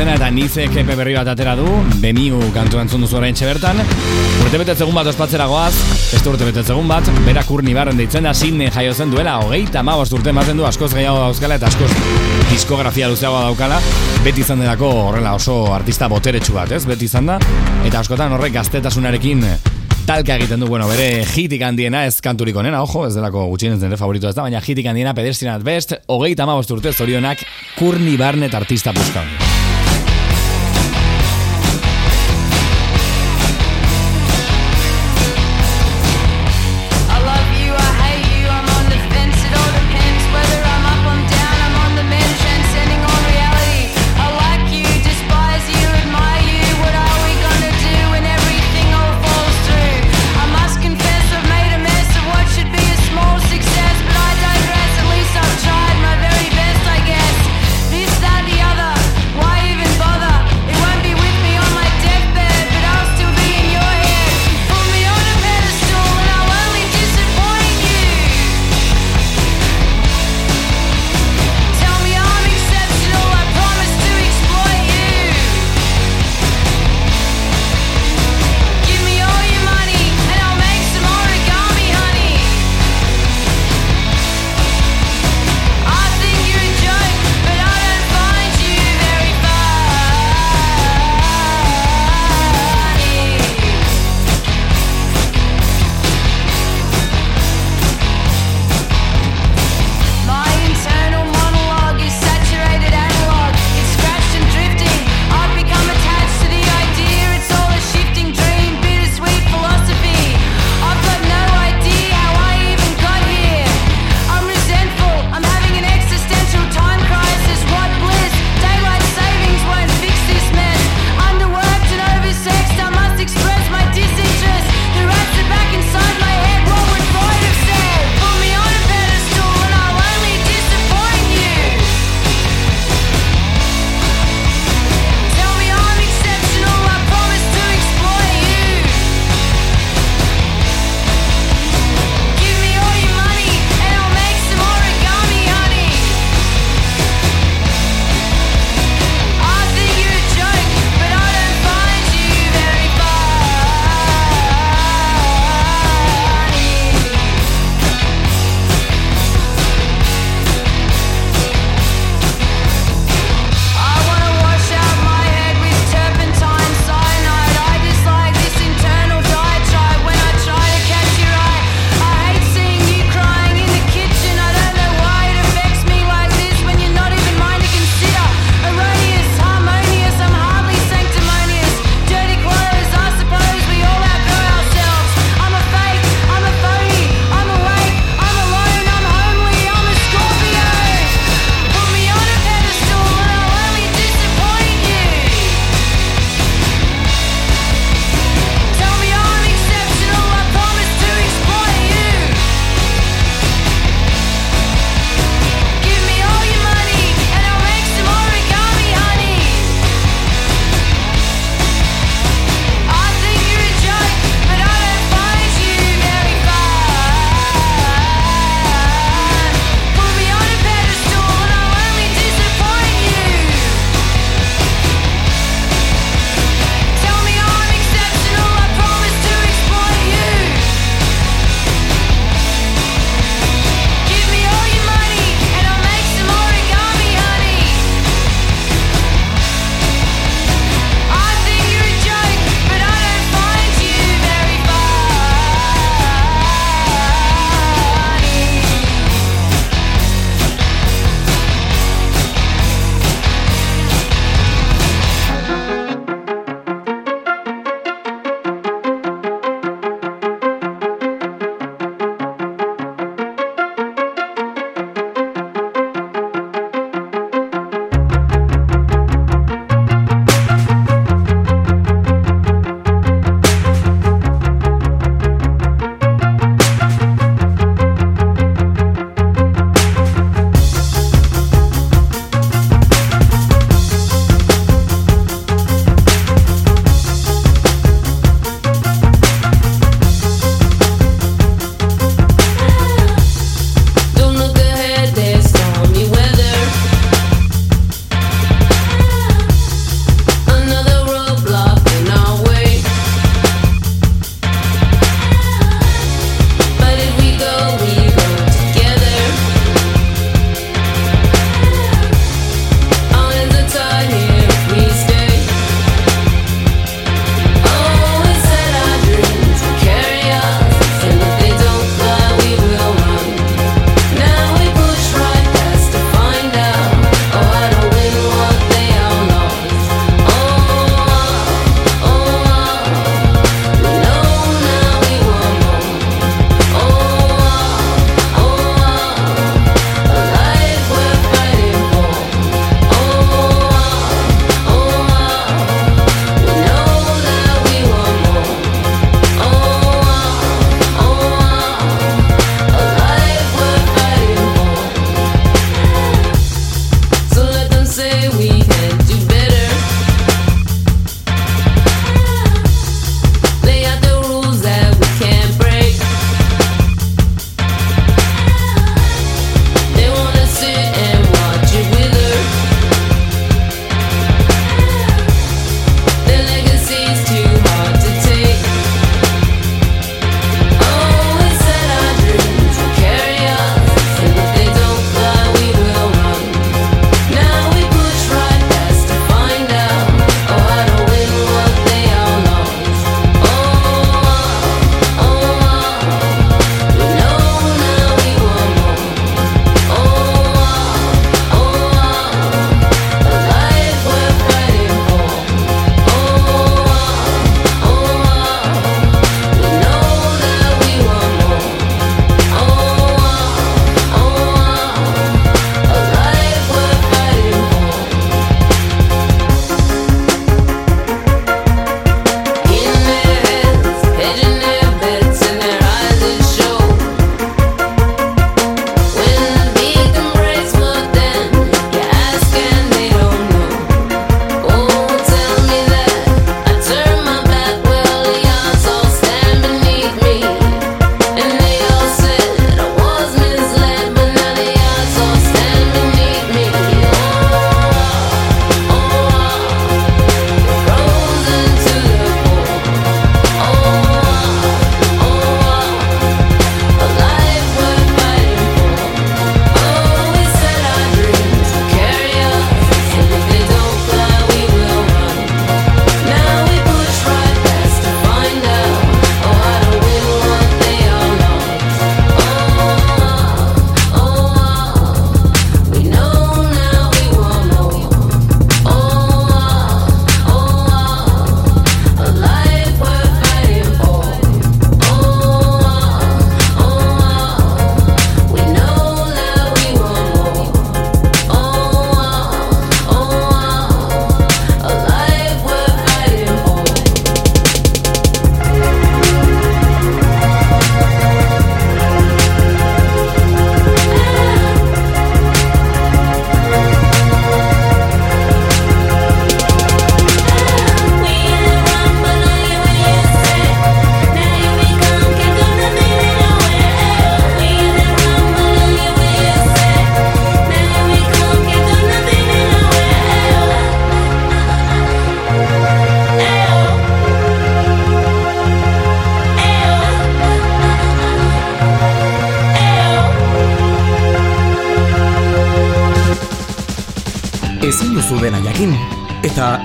Izena eta Nize kepe berri bat atera du. Bemiu kantu entzun duzu orain bertan. Urte betetzegun bat ospatzera goaz. Beste urte betetzegun bat Berak urni barren deitzen da Sidney jaio zen duela Hogeita amabost urte ematen du Askoz gehiago dauzkala eta askoz diskografia luzeagoa daukala. Beti izan delako horrela oso artista boteretsu bat, ez? Beti izan da. Eta askotan horrek gaztetasunarekin talka egiten du, bueno, bere hitik handiena ez kanturik onena, ojo, ez delako gutxienez nire favorito ez da, baina hitik handiena pedestrian best, hogeita amabost urte zorionak Kurni Barnett artista puska.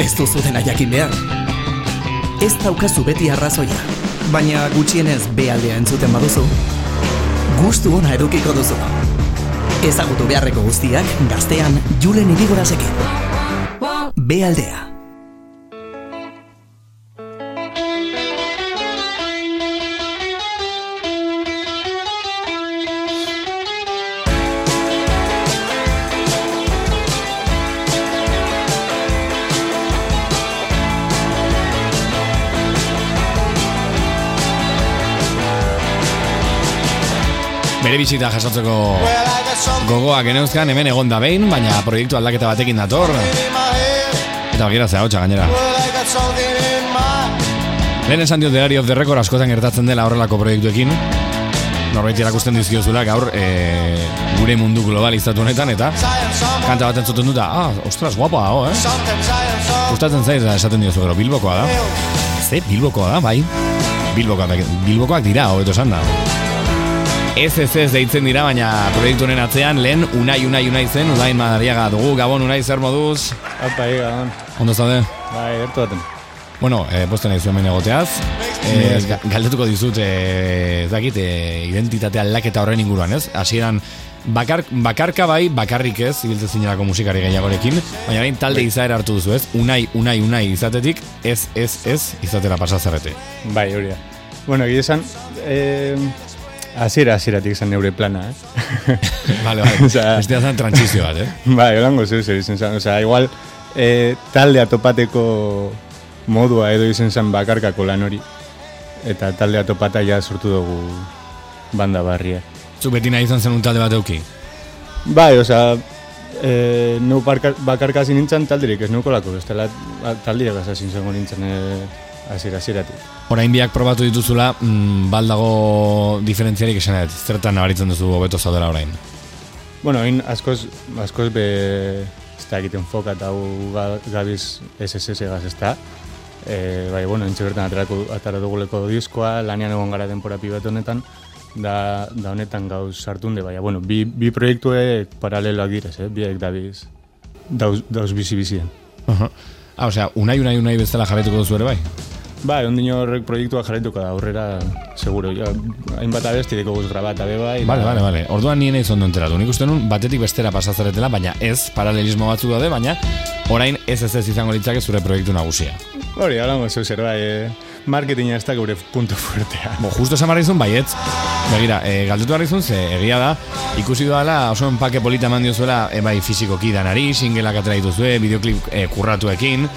Ez duzu dena jakin behar. Ez daukazu beti arrazoia, baina gutxienez bealdea entzuten baduzu, gustu ona edukiko duzu. Ezagutu beharreko guztiak gaztean Julen Irigorazekin. Bealdea. Bere bizita jasotzeko gogoak geneuzkan hemen egon da behin, baina proiektu aldaketa batekin dator. Eta bagira zea hotxa gainera. Lehen esan diot Diary of the Record askotan gertatzen dela horrelako proiektuekin. Norbait irakusten dizkiozula gaur e, gure mundu globalizatu honetan eta kanta bat entzuten duta, ah, ostras, guapa dago, eh? Gustatzen zaiz esaten diozu gero, Bilbokoa da. Ze, Bilbokoa da, bai. Bilbokoak, Bilbokoak dira, hobeto esan da. Ez ez ez deitzen dira, baina proiektu honen atzean lehen Unai Unai Unai zen, Udain Madariaga dugu, Gabon Unai zer moduz? Apa, hi, Gabon. Ondo zaude? Bai, gertu baten. Bueno, eh, posten nahi zuen egoteaz. Eh, ga- galdetuko dizut, eh, ez dakit, eh, identitate aldaketa horren inguruan, ez? Hasieran bakar, bakarka bai, bakarrik ez, ibiltzen zinerako musikari gehiagorekin, baina orain talde izaera hartu duzu, ez? Unai, unai, unai izatetik, ez, ez, ez, izatera pasazarrete. Bai, hori da. Bueno, egia esan, eh, hasiera hasieratik zen neure plana, eh? Vale, vale. Bestea zen trantsizio bat, eh? Bai, holango zeu zer izan zen. Osea, igual, eh, taldea topateko modua edo izen zen bakarkako lan hori. Eta taldea topata ja sortu dugu banda barria. Zu beti nahi izan zen un talde bat euki. Bai, osea, eh, neu bakarka nintzen taldirik ez neukolako, bestela taldiak hasi zengo nintzen eh, hasiera hasieratik. Orain biak probatu dituzula, mm, baldago diferentziarik esan dut, zertan nabaritzen duzu hobeto zaudela orain. Bueno, hain askoz, askoz be, ez da egiten foka eta ga- gabiz SSS gaz ez da. E, bai, bueno, entxe bertan atarako, atara duguleko diskoa, lanean egon gara denpora pibet honetan, da, da honetan gauz sartunde, baina, bueno, bi, bi proiektuek paraleloak direz, eh? biek dabiz, dauz, dauz bizi-bizien. Aha. Ah, osea, unai, unai, unai bezala jarretuko duzu ere bai? Bai, ondino horrek proiektua jarraituko da, aurrera, seguro, ja, hainbat abesti deko guz grabata, be bai. Vale, vale, vale. Orduan nien eiz ondo enteratu. Nik uste nun batetik bestera pasazaretela, baina ez, paralelismo batzuk daude, baina orain ez ez ez izango litzake zure proiektu nagusia. Hori, hablamos zer, bai, eh, marketinga ez da gure punto fuertea. Bo, justo esan barra izun, baietz. Begira, e, galdetu barra izun, ze egia da, ikusi doala oso enpake polita eman diozuela, e, bai fizikoki danari, singelak atera dituzue, videoklip e, kurratuekin,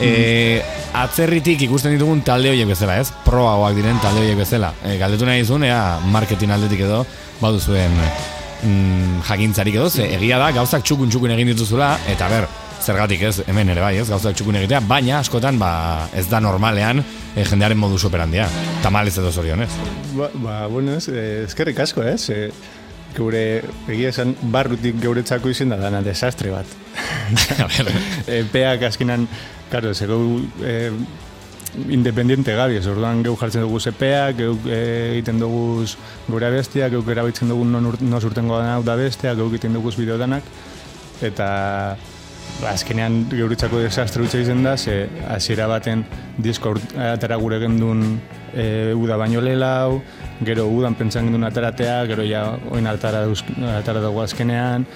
e, atzerritik ikusten ditugun talde horiek bezala, ez? Proagoak diren talde horiek bezala. E, galdetu nahi izun, ea, marketing aldetik edo, baduzuen mm, jakintzarik edo, ze egia da, gauzak txukun txukun egin dituzula, eta ber, zergatik ez, hemen ere bai, ez, gauzak txukun egitea, baina askotan, ba, ez da normalean, e, jendearen modus operandia. Tamalez edo zorionez. Ba, ba bueno, ez, eskerrik asko, ez? Eh, gure, egia esan, barrutik geuretzako izen da dana desastre bat. Epeak azkenan, karo, zego eh, independiente gabi, ez orduan geu jartzen dugu epeak, geu eh, egiten dugu gure abestiak, geu erabiltzen dugu non, ur- non urtengo dana da besteak, geu egiten dugu bideo danak, eta ba, azkenean geuretzako desastre utza izen da, ze hasiera baten disko atara gure gendun e, uda baino lelau, gero udan pentsan gendun ataratea, gero ja oin atara, dugu azkenean,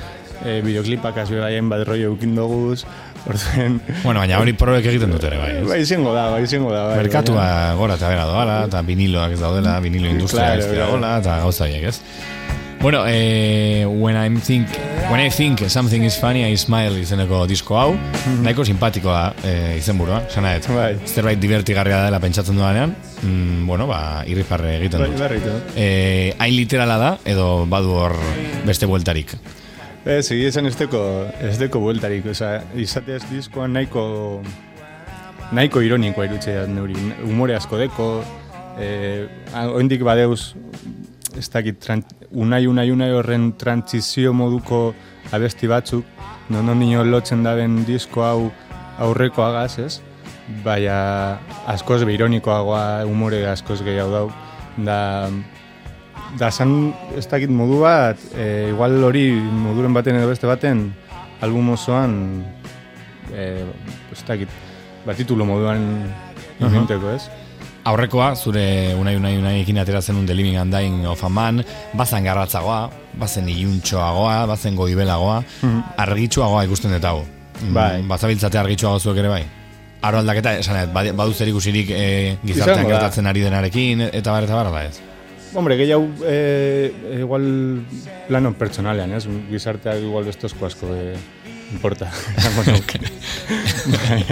e, bideoklipak azbe baien bat rollo eukin duguz, orduen... Bueno, baina hori probek egiten dute ere bai. ez? Bai, izango da, bai, izango da. Bai, Merkatua baina- gora eta bera doala, eta viniloak ez daudela, vinilo industria Claro, ez claro. dagoela, eta gauza horiek, ez? Bueno, eh, when, I'm think, when I think something is funny, I smile izeneko disko hau, Mhm. nahiko simpatikoa eh, izenburua, sana ez, Bai. zerbait divertigarria dela pentsatzen dudanean, mm, bueno, ba, irrifarre egiten Bai, dut. Eh, hain literala da, edo badu hor beste bueltarik. Ez, egia esan ez deko, ez deko bueltarik, oza, izatez diskoan nahiko, nahiko ironikoa irutxe da neuri, humore asko deko, eh, oindik badeuz, ez dakit, tran, unai, unai, unai horren trantzizio moduko abesti batzuk, non non nio lotzen daben disko hau aurreko agaz, ez? Baina askoz be ironikoagoa, humore askoz gehiago dau, da, da san, ez dakit modu bat, e, igual hori moduren baten edo beste baten, album osoan e, ez dakit, ba, titulo moduan Aha. inventeko, ez? Aurrekoa, zure unai unai unai ekin atera zenun The Living and Dying of a Man, bazen garratzagoa, bazen iluntxoagoa, bazen goibelagoa, Mhm. argitxoagoa ikusten dut hau. Bai. Bazabiltzate argitxoago zuek ere bai. Aro aldaketa, esan, bad- badu zer ikusirik e, gizartean gertatzen ari denarekin, eta bar, eta bar, da ez. Hombre, gehiago, e, igual plano pertsonalean, ez? Gizarteak igual bestozko asko e, importa. Esango nuke. Bai,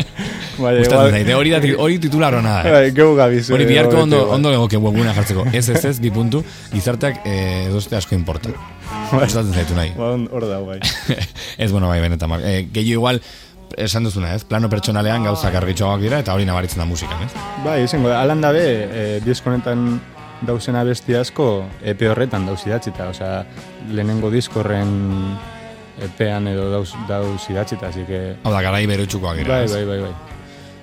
bai, Gustatzen igual- zait, hori da hori titular ona da. Bai, gehu gabiz. Hori eh, biharko ondo, igual. ondo legoke webgunea jartzeko. Ez, ez, ez, bi puntu, gizarteak eh, edoste asko importa. Gustatzen zaitu nahi. Ba, hor da, bai. ez, bueno, bai, benetan. bai. Eh, gehiago igual, esan duzuna, ez? Plano pertsonalean gauzak argitxoagoak dira, eta hori nabaritzen da musikan, ez? Bai, izango da, alan dabe, e, disko honetan dauzen abesti asko EP horretan dauz idatzita, osea, lehenengo diskorren EPean edo dauz, dauz idatzita, así que... Hau da, garai berutxukoak dira, Bai, ez? bai, bai, bai.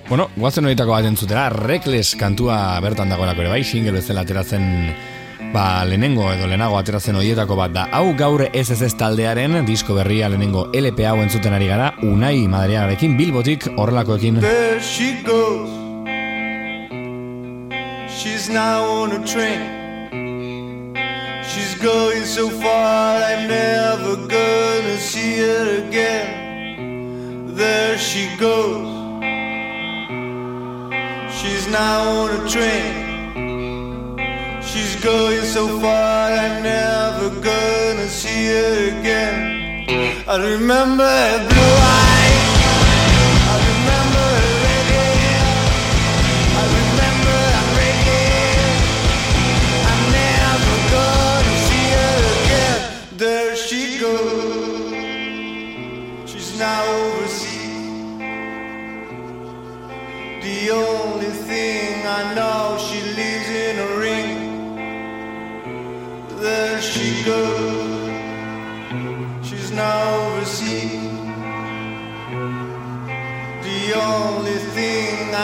Bueno, guazen horietako bat entzutera, Reckless kantua bertan dagoelako ere bai, single bezala ateratzen ba, lehenengo edo lehenago ateratzen horietako bat da. Hau gaur SSS taldearen disko berria lehenengo LP hau entzuten ari gara, Unai Madriagarekin Bilbotik horrelakoekin. There she goes. She's now on a train. She's going so far, I'm never gonna see her again. There she goes. She's now on a train. She's going so far, I'm never gonna see her again. I remember her blue eyes.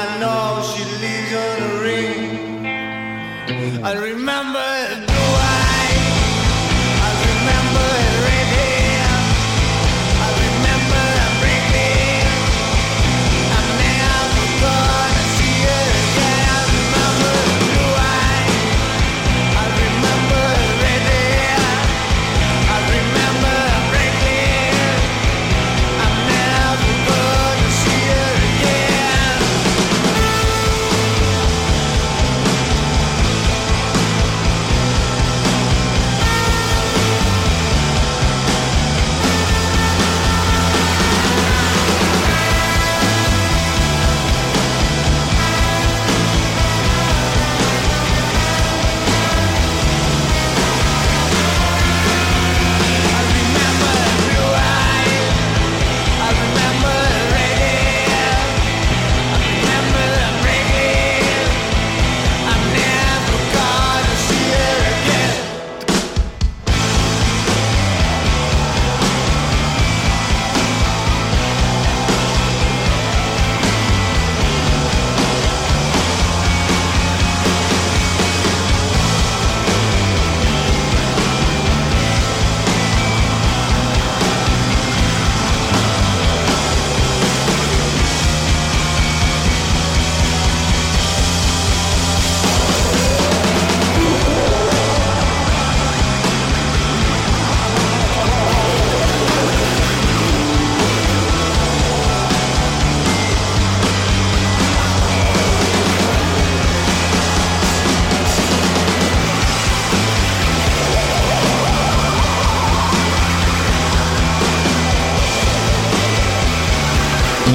I know, she lives on a ring. I remember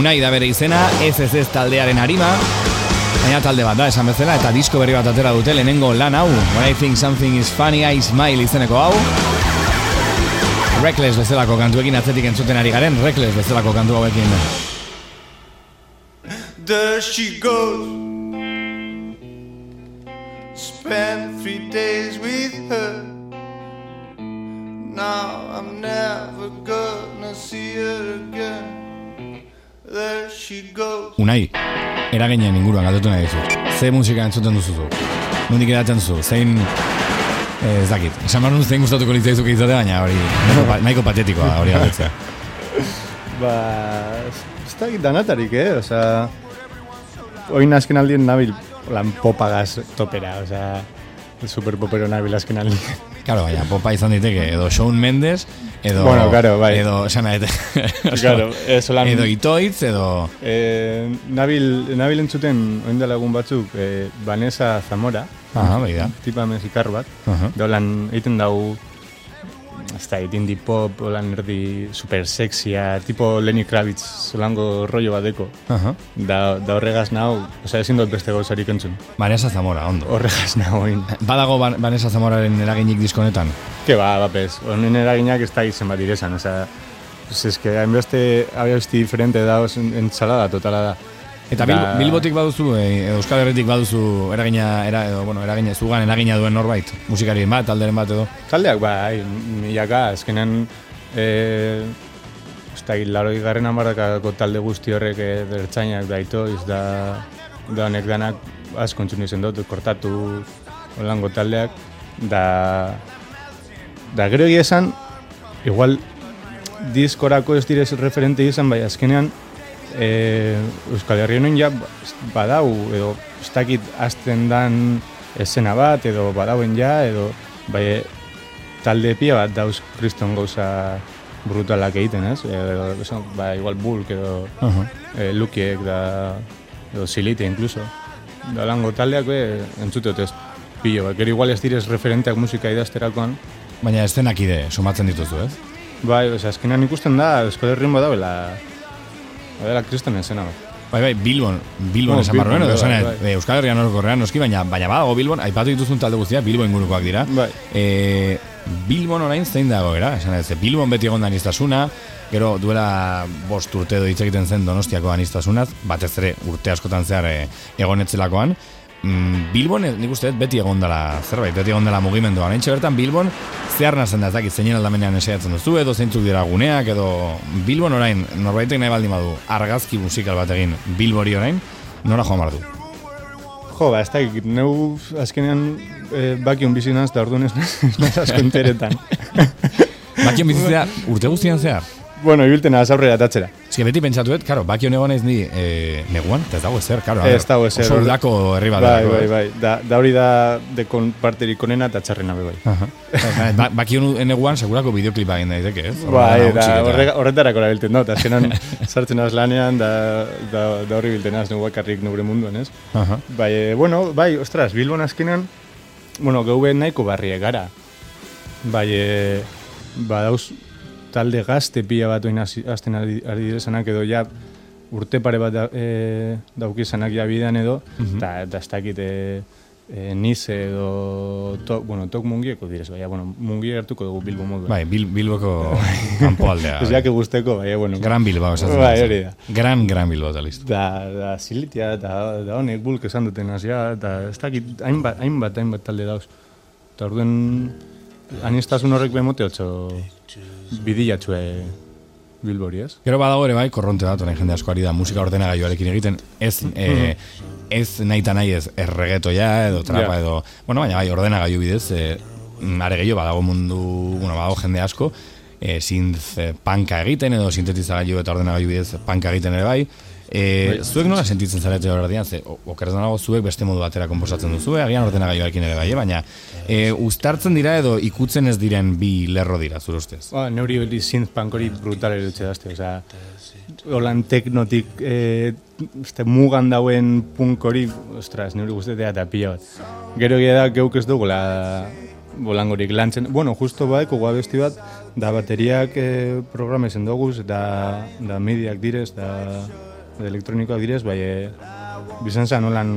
Unai da bere izena, ez taldearen harima, baina talde bat da, esan bezala, eta disko berri bat atera dute lehenengo lan hau, When I think something is funny, I smile izeneko hau. Reckless bezalako kantuekin atzetik entzuten ari garen, Reckless bezalako kantu hauekin. There she goes. Spent three days with her. Now I'm never gonna Unai, eraginen inguruan galdetu nahi dizut. Ze musika entzuten duzu zu? Nondik edatzen zu? Zein... Eh, ez dakit. Esan behar nuen zein gustatuko litzaizuke izate, baina hori nahiko, pa- nahiko patetikoa hori galdetzea. Ba, ez- ez da danatarik, eh? Osa, oin azken aldien nabil, lan popagaz topera, osa, super popero nabil azken aldien. Claro, baina popa izan diteke, edo Shawn Mendes, edo... Bueno, claro, bai. Edo, esan Claro, ez holan- Edo itoitz, edo... Eh, nabil, nabil entzuten, oin dela egun batzuk, eh, Vanessa Zamora, Aha, bai da. tipa mexikar bat, Aha. da holan egiten dau, ez da, indie pop, holan erdi super sexia, tipo Lenny Kravitz, zolango rollo bateko. Aha. Da, da horregaz nau, oza, ezin dut beste gauzarik entzun. Vanessa Zamora, ondo. Horregaz nau, oin. Badago Van- Vanessa Zamoraren eraginik diskonetan? Ke ba, bapez, honen eraginak ez da izen bat direzan, oza, pues es que hainbeste abesti diferente da, en, entzalada totala da. Eta Bil, Bilbotik baduzu, e, Euskal Herritik baduzu eragina, era, edo, bueno, eragina, zugan eragina duen norbait, musikarien bat, talderen bat edo. Taldeak, bai, milaka, azkenean, e, ez da, laroi garren amarrakako talde guzti horrek e, dertzainak da itoiz, da, da honek danak asko entzun izen dut, kortatu holango taldeak, da, da gero esan, igual diskorako ez direz referente izan, bai, azkenean, e, Euskal Herri honen ja badau, edo ez dakit azten dan esena bat, edo badauen ja, edo bai, talde pia bat dauz kriston gauza brutalak egiten, ez? Edo, esan, ba, igual bulk edo Aha. e, lukiek da, edo silite incluso. Da lango taldeak be, entzute dut ez pilo, bat. gero igual ez direz referenteak musika idazterakoan. Baina estenak ide, sumatzen dituzu, ez? Bai, oza, azkenean ikusten da, Euskal Herrian badauela, badela kriston esena bat. Bai, bai, Bilbon, Bilbon Oh, esan barruen, edo esan, bai, bai. e, Euskal Herrian orokorrean noski, baina, baina badago Bilbon, aipatu dituzun talde guztia, Bilbo ingurukoak dira. Bai. E, Bilbon orain zein dago, era? Esan ez, Bilbon beti egon da anistasuna, gero duela bost urte edo hitz egiten zen donostiako anistasunaz, batez ere urte askotan zehar e, egonetzelakoan, mm, Bilbon, eh, nik uste dut, beti egon dela zerbait, beti egon dela mugimenduan. Haintxe bertan, Bilbon, zehar nazen da, dakit, zeinen aldamenean esaiatzen duzu, edo zeintzuk dira guneak, edo Bilbon orain, norbaitek nahi baldin badu, argazki musikal bat egin Bilbori orain, nora joan behar du? Jo, ba, ez da, neu azkenean e, bakion bizi naz, da orduan ez naz, asko enteretan. Bakion bizitzea urte guztian zehar? Bueno, ibilten az aurrera tatzera. Ez que beti pentsatuet, karo, bakion egon ez ni e, neguan, eta ez dago ezer, karo. Ez dago ezer. Oso udako herri bat. Bai, bai, ez? bai. Da, da hori da dekon parterik onena eta txarrena be bai. Aha. ba, bakion neguan, segurako bideoklipa egin daiteke, ez? Bai, da, horretarako erabiltzen dut, azkenan sartzen az lanean, da, da, da horri bilten az, nugu bakarrik nure munduan, ez? Aha. Bai, e, bueno, bai, ostras, Bilbon azkenan, bueno, geube nahiko barriek gara. Bai, e, badauz talde gazte pila bat oin hasten ari, ari direzanak edo ja urte pare bat da, e, daukizanak ja bidean edo, Mhm. eta eta ez dakit e, e, nize edo, to, bueno, tok mungieko direz, baina, bueno, mungi hartuko dugu Bilbo modu. Bai, Bil, Bilboko kanpoaldea. Ez jake guzteko, baina, bueno. Gran Bilbao esaten Bai, da. hori da. Gran, gran Bilbao eta listo. Da, da zilitia, eta da honek bulk esan duten hasia, eta ez dakit, hainbat, hainbat, hainbat talde dauz. Eta orduen, anistasun horrek bemote otxo bidilatxue bilbori, ez? Gero badago ere bai, korronte bat, orain jende asko ari da musika ordenagailuarekin egiten, ez, e, ez nahi eta nahi ez erregetoia edo trapa Ja. edo, bueno, baina bai, ordenagailu bidez, e, are gehiago badago mundu, bueno, badago jende asko, e, synth e, panka egiten edo sintetizagailu eta ordenagailu bidez panka egiten ere bai, E, zuek nola sentitzen zarete horredian, ze o- okerez nago zuek beste modu batera konposatzen duzu, agian ordenagailuarekin ere bai, eh? baina e, uztartzen dira edo ikutzen ez diren bi lerro dira, zure ustez? Ba, neuri hori synth punk hori brutal erutxe dazte, oza, holan teknotik, e, este, mugan dauen punk hori, ostras, neuri guztetea eta pila bat. Gero egia da, geuk ez dugula bolangorik lantzen. Bueno, justo baeko guabesti bat, da bateriak e, programezen doguz, da, da mediak direz, da elektronikoak direz, bai, e, bizan zan holan,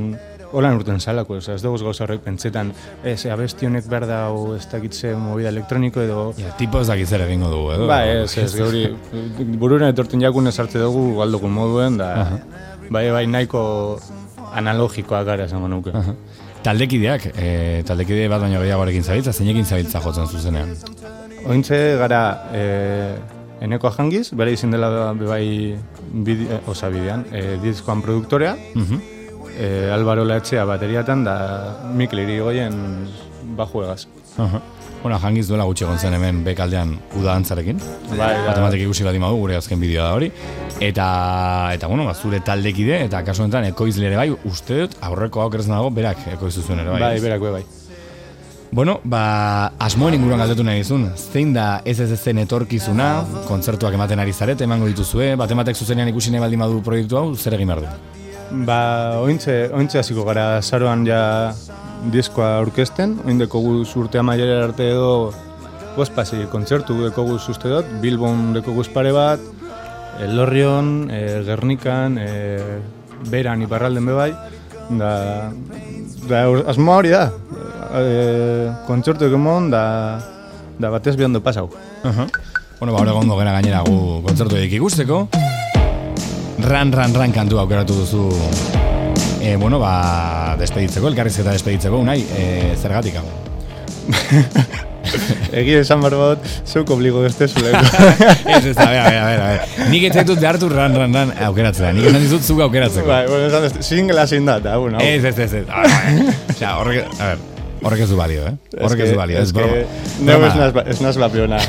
holan urten salako, oza, ez dugu gauza horrek pentsetan, ez, abesti honek behar da, o ez dakitze movida elektroniko edo... Ja, tipo ez dakit zer egingo dugu, edo? Ba, ez, ez, gauri, burura etorten jakun sartze dugu galdokun moduen, da, bai, bai, nahiko analogikoak gara esango nuke. Taldekideak, e, taldekide bat baino gehiagoarekin zabiltza, zeinekin zabiltza jotzen zuzenean. Ointze gara, e, eneko ahangiz, bere izin dela be bai, bide, eh, oza bidean, e, diskoan produktorea, Mhm. e, Alvaro Laetxea bateriatan, da Mikel Irigoyen baju egaz. Aha. Bueno, jangiz duela gutxi egon zen hemen bekaldean uda antzarekin. Bai, bai. Matematik ikusi bat imadu, gure azken bideoa da hori. Eta, eta bueno, ba, zure taldekide, eta kasu honetan ekoizle ere bai, uste dut, aurreko hau nago, berak ekoiztu zuen ere bai. Bai, berak be bai. Bueno, ba, asmoen inguruan galdetu nahi dizun. Zein da ez ez ezen etorkizuna, kontzertuak ematen ari zarete, emango dituzue, bat ematek zuzenean ikusi nahi baldin badu proiektu hau, zer egin behar du? Ba, ointze, ointze hasiko gara saroan ja diskoa aurkezten, oin dekogu urte amaiera arte edo bospasi kontzertu dekogu uste dut, Bilbon dekogu pare bat, Elorrion, e, Gernikan, e, Beran, Iparralden be bai, da, da asmoa hori da, e, kontzertu egin da, da batez biondo pasau. Uh Bueno, ba, hori gondo gara gainera gu kontzertu edik ikusteko. Ran, ran, ran kantu aukeratu duzu e, bueno, ba, despeditzeko, elkarrizketa despeditzeko, unai, e, zergatik hau. Egi esan barbot, zeuk obligo beste zuleko. ez, ez, a ver, a ver, a ver. Nik etzaitut behartu ran, ran, ran aukeratzea. Nik esan dizut zuk aukeratzeko. Bai, bueno, esan dut, single zein da, bueno. Ez, ez, ez, ez. A ver, Osea, horrek, a ver, horrek ez du balio, eh? Horrek ez du balio, ez broma. Neu ez naz, ez naz la piona.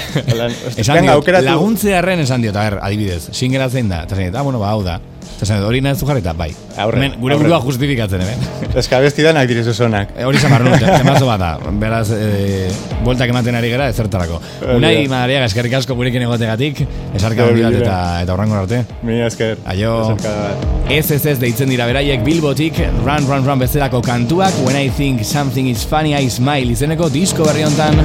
Esan diot, laguntzearen esan diot, a ver, adibidez, singlea zein da, eta zein, ah, bueno, ba, hau da. Eta zen, hori nahi zujarreta, bai. Hemen, gure burua justifikatzen, hemen. Ez que abesti danak osonak. E, hori zamarru, temazo bat da. Beraz, e, bueltak ematen ari gara, ezertarako. Unai, madariaga, eskerrik asko gurekin egotegatik, esarka hori bat eta, eta horrango arte. Mi esker. Aio. Ez ez ez deitzen dira beraiek Bilbotik, Run Run Run bezalako kantuak, When I think something is funny, I smile, izeneko disko berri hontan.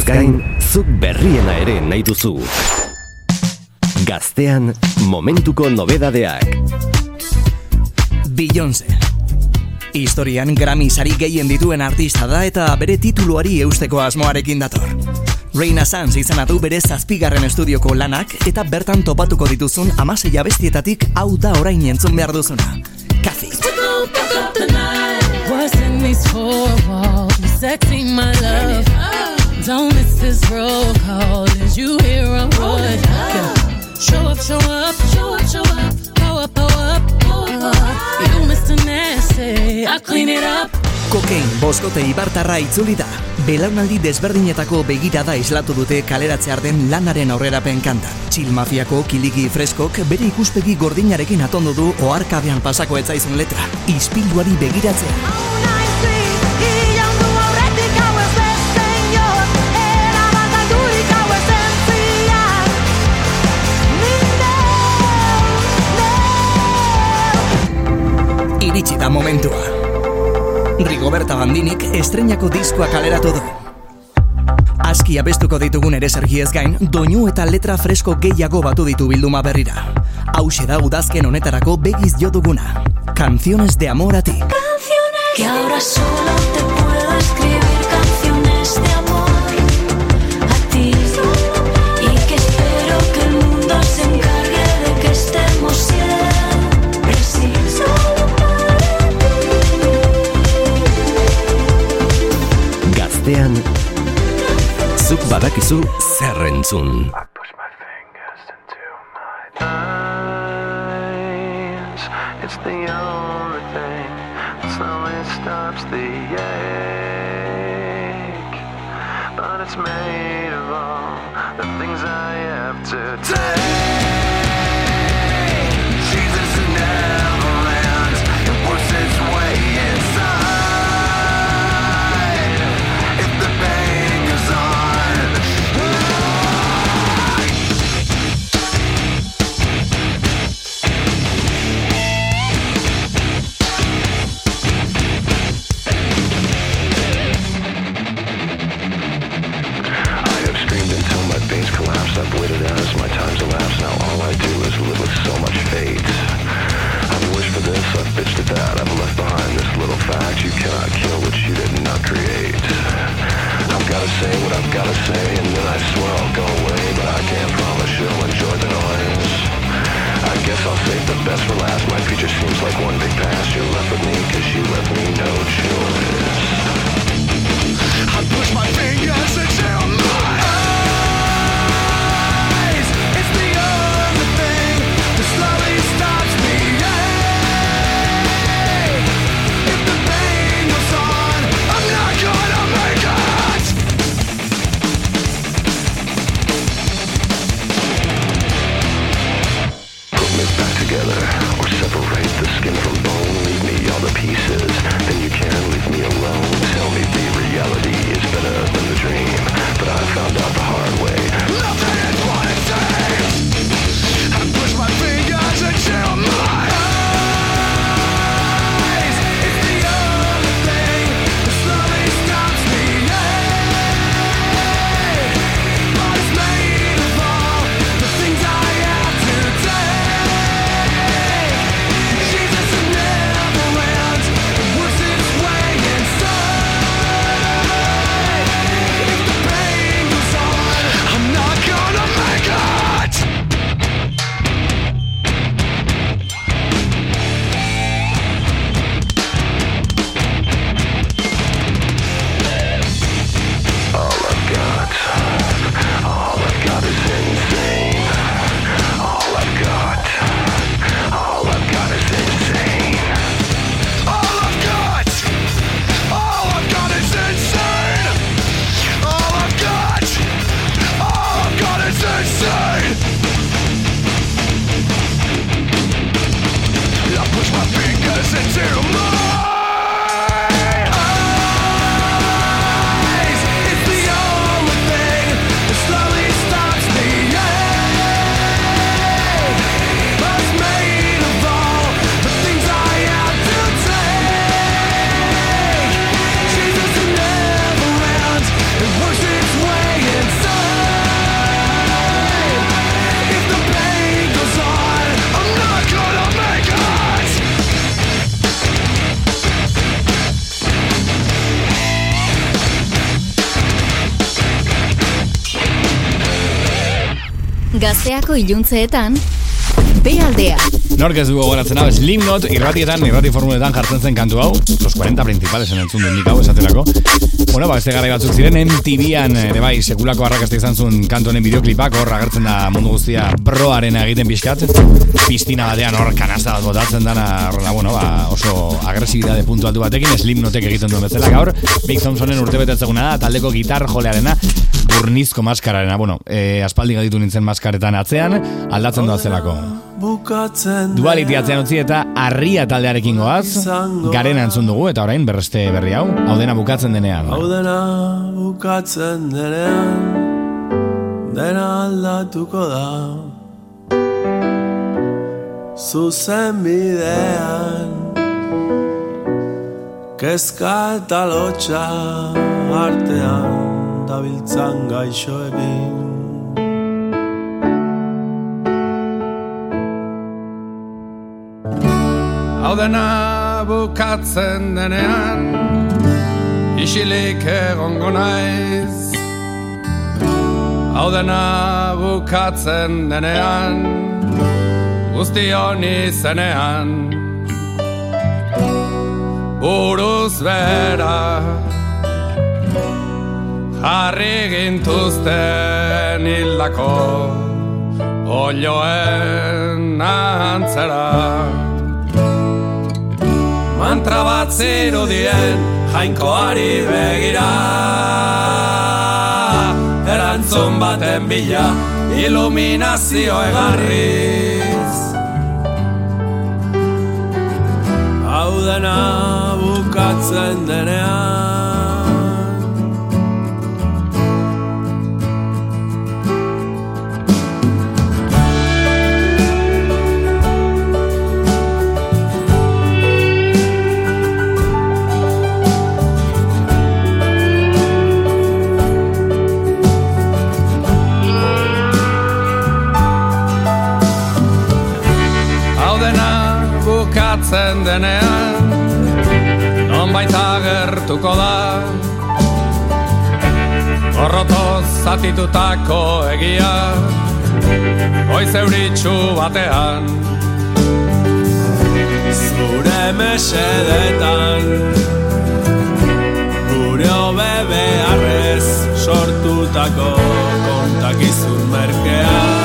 Kantu ez gain, zuk berriena ere nahi duzu. Gaztean, momentuko nobedadeak. Beyoncé. Historian Grammy sari gehien dituen artista da eta bere tituluari eusteko asmoarekin dator. Reina Sanz izena du bere zazpigarren estudioko lanak eta bertan topatuko dituzun amasei abestietatik hau da orain entzun behar duzuna. Kathy. What's in these four walls? Sexy, my love. Don't miss this roll call as you hear a word. Yeah. Show up, show up, show up, show up. Power, power, power. You Mr. Nasty, I clean it up. Kokain boskote ibartarra itzuli da. Belaunaldi desberdinetako begirada islatu dute kaleratzear den lanaren aurrerapen kanta. Chill mafiako kiligi freskok bere ikuspegi gordinarekin atondu du oharkabean pasako etzaizun letra. Ispilduari begiratzea. Iritsi da momentua. Rigoberta Bandinik estreinako diskoa kaleratu du. Aski abestuko ditugun ere sergiez gain, doinu eta letra fresko gehiago batu ditu bilduma berrira. Hauxe da udazken honetarako begiz jo duguna. Canciones de amor a ti. Que ahora solo te puedo escribir Gaztean, zuk badakizu zer entzun. Gazteako iluntzeetan, bealdea. Nork ez dugu goratzen hau, Slipknot irratietan, irrati formuletan jartzen zen kantu hau, los 40 principales en entzun duen hau esaterako. Bueno, ba, beste garai batzuk ziren MTV-an, ere bai, sekulako arrakasta izan zuen kantu honen bideoklipak, hor agertzen da mundu guztia broaren egiten pixkat, piztina batean hor kanasta bat botatzen dana, horrela, bueno, ba, oso agresibidade puntu altu batekin, Slipknotek egiten duen bezala gaur, Big Thompsonen urte da, taldeko gitar jolearena, burnizko maskararena, bueno, e, aspaldi gaditu nintzen maskaretan atzean, aldatzen doa zelako. Duality atzean utzi eta arria taldearekin goaz, garena entzun dugu eta orain berreste berri hau, hau dena bukatzen denean. Hau dena bukatzen denean Dena aldatuko da Zuzen bidean Kezka eta lotxa artean Dabiltzan gaixoekin Hau dena bukatzen denean Isilik egongo naiz. Hau dena bukatzen denean Guzti honi zenean. Buruz bera Jarri gintuzten hildako Olioen antzera. Mantra bat zirudien jainkoari begira. Erantzun baten bila iluminazio egarriz. Hau dena bukatzen denean zatitutako egia Hoiz euritxu batean. Zure mesedetan Gure hobe beharrez sortutako kontakizun merkea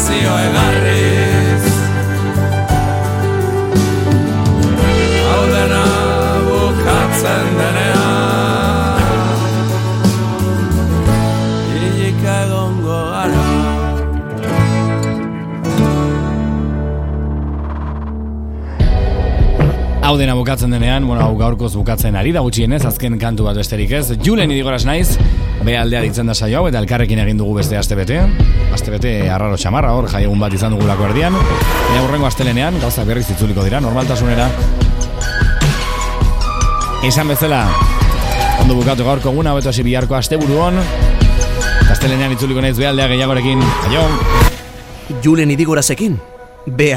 iluminazio egarriz. Hau dena bukatzen denean. Hilik egongo gara. Hau dena bukatzen denean, bueno, hau gaurkoz bukatzen ari da gutxienez, azken kantu bat besterik ez. Julen idigoraz naiz, be aldea ditzen da saio hau, eta elkarrekin egin dugu beste aste bete. Aste bete arraro txamarra hor, jai egun bat izan dugulako erdian. Baina urrengo astelenean, gauza berriz itzuliko dira, normaltasunera. Esan bezala, ondo bukatu gaurko eguna, beto hasi biharko aste. Astelenean itzuliko naiz be aldea gehiagorekin. Aio! Julen idigorazekin, be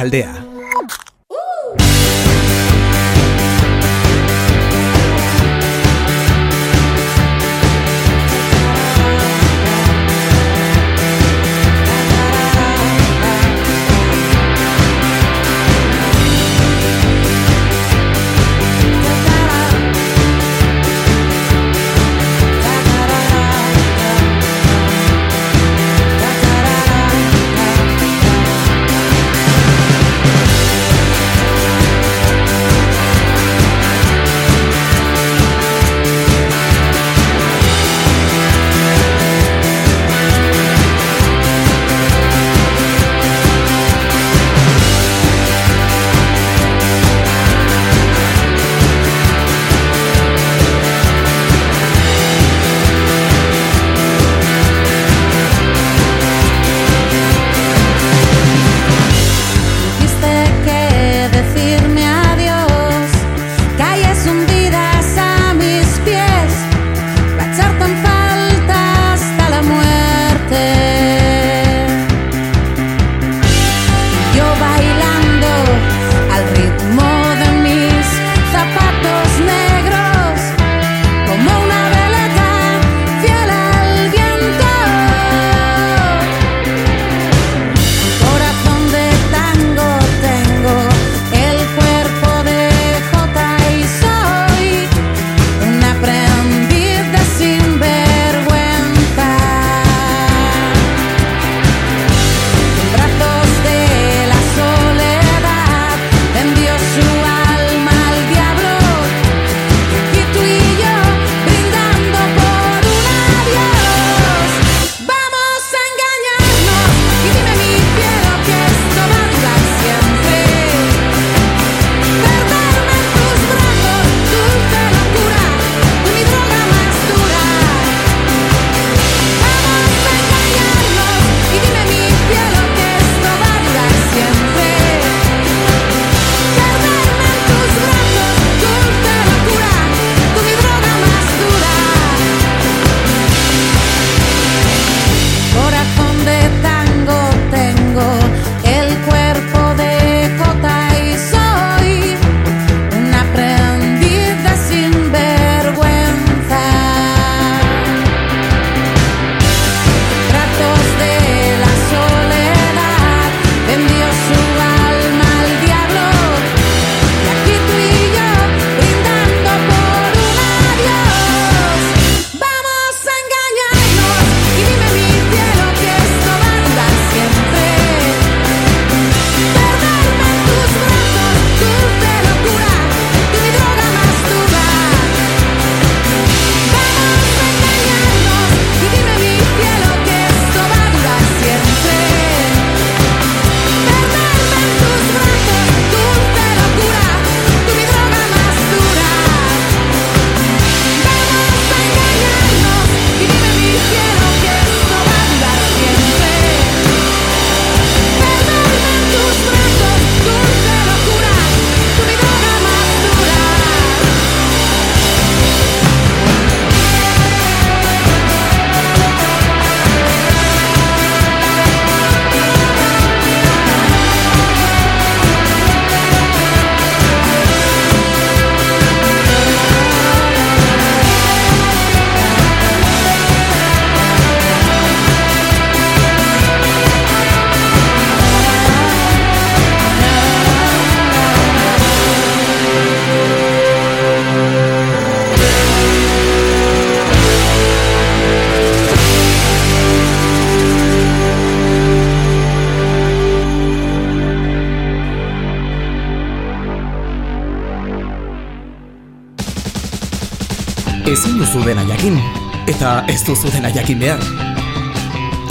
ez duzu dena jakin behar.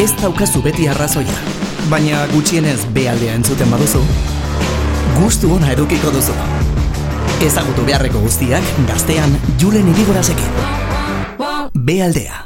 Ez daukazu beti arrazoia, baina gutxienez bealdea entzuten baduzu, gustu ona edukiko duzu. Ezagutu beharreko guztiak gaztean Julen Irigorazekin. Bealdea.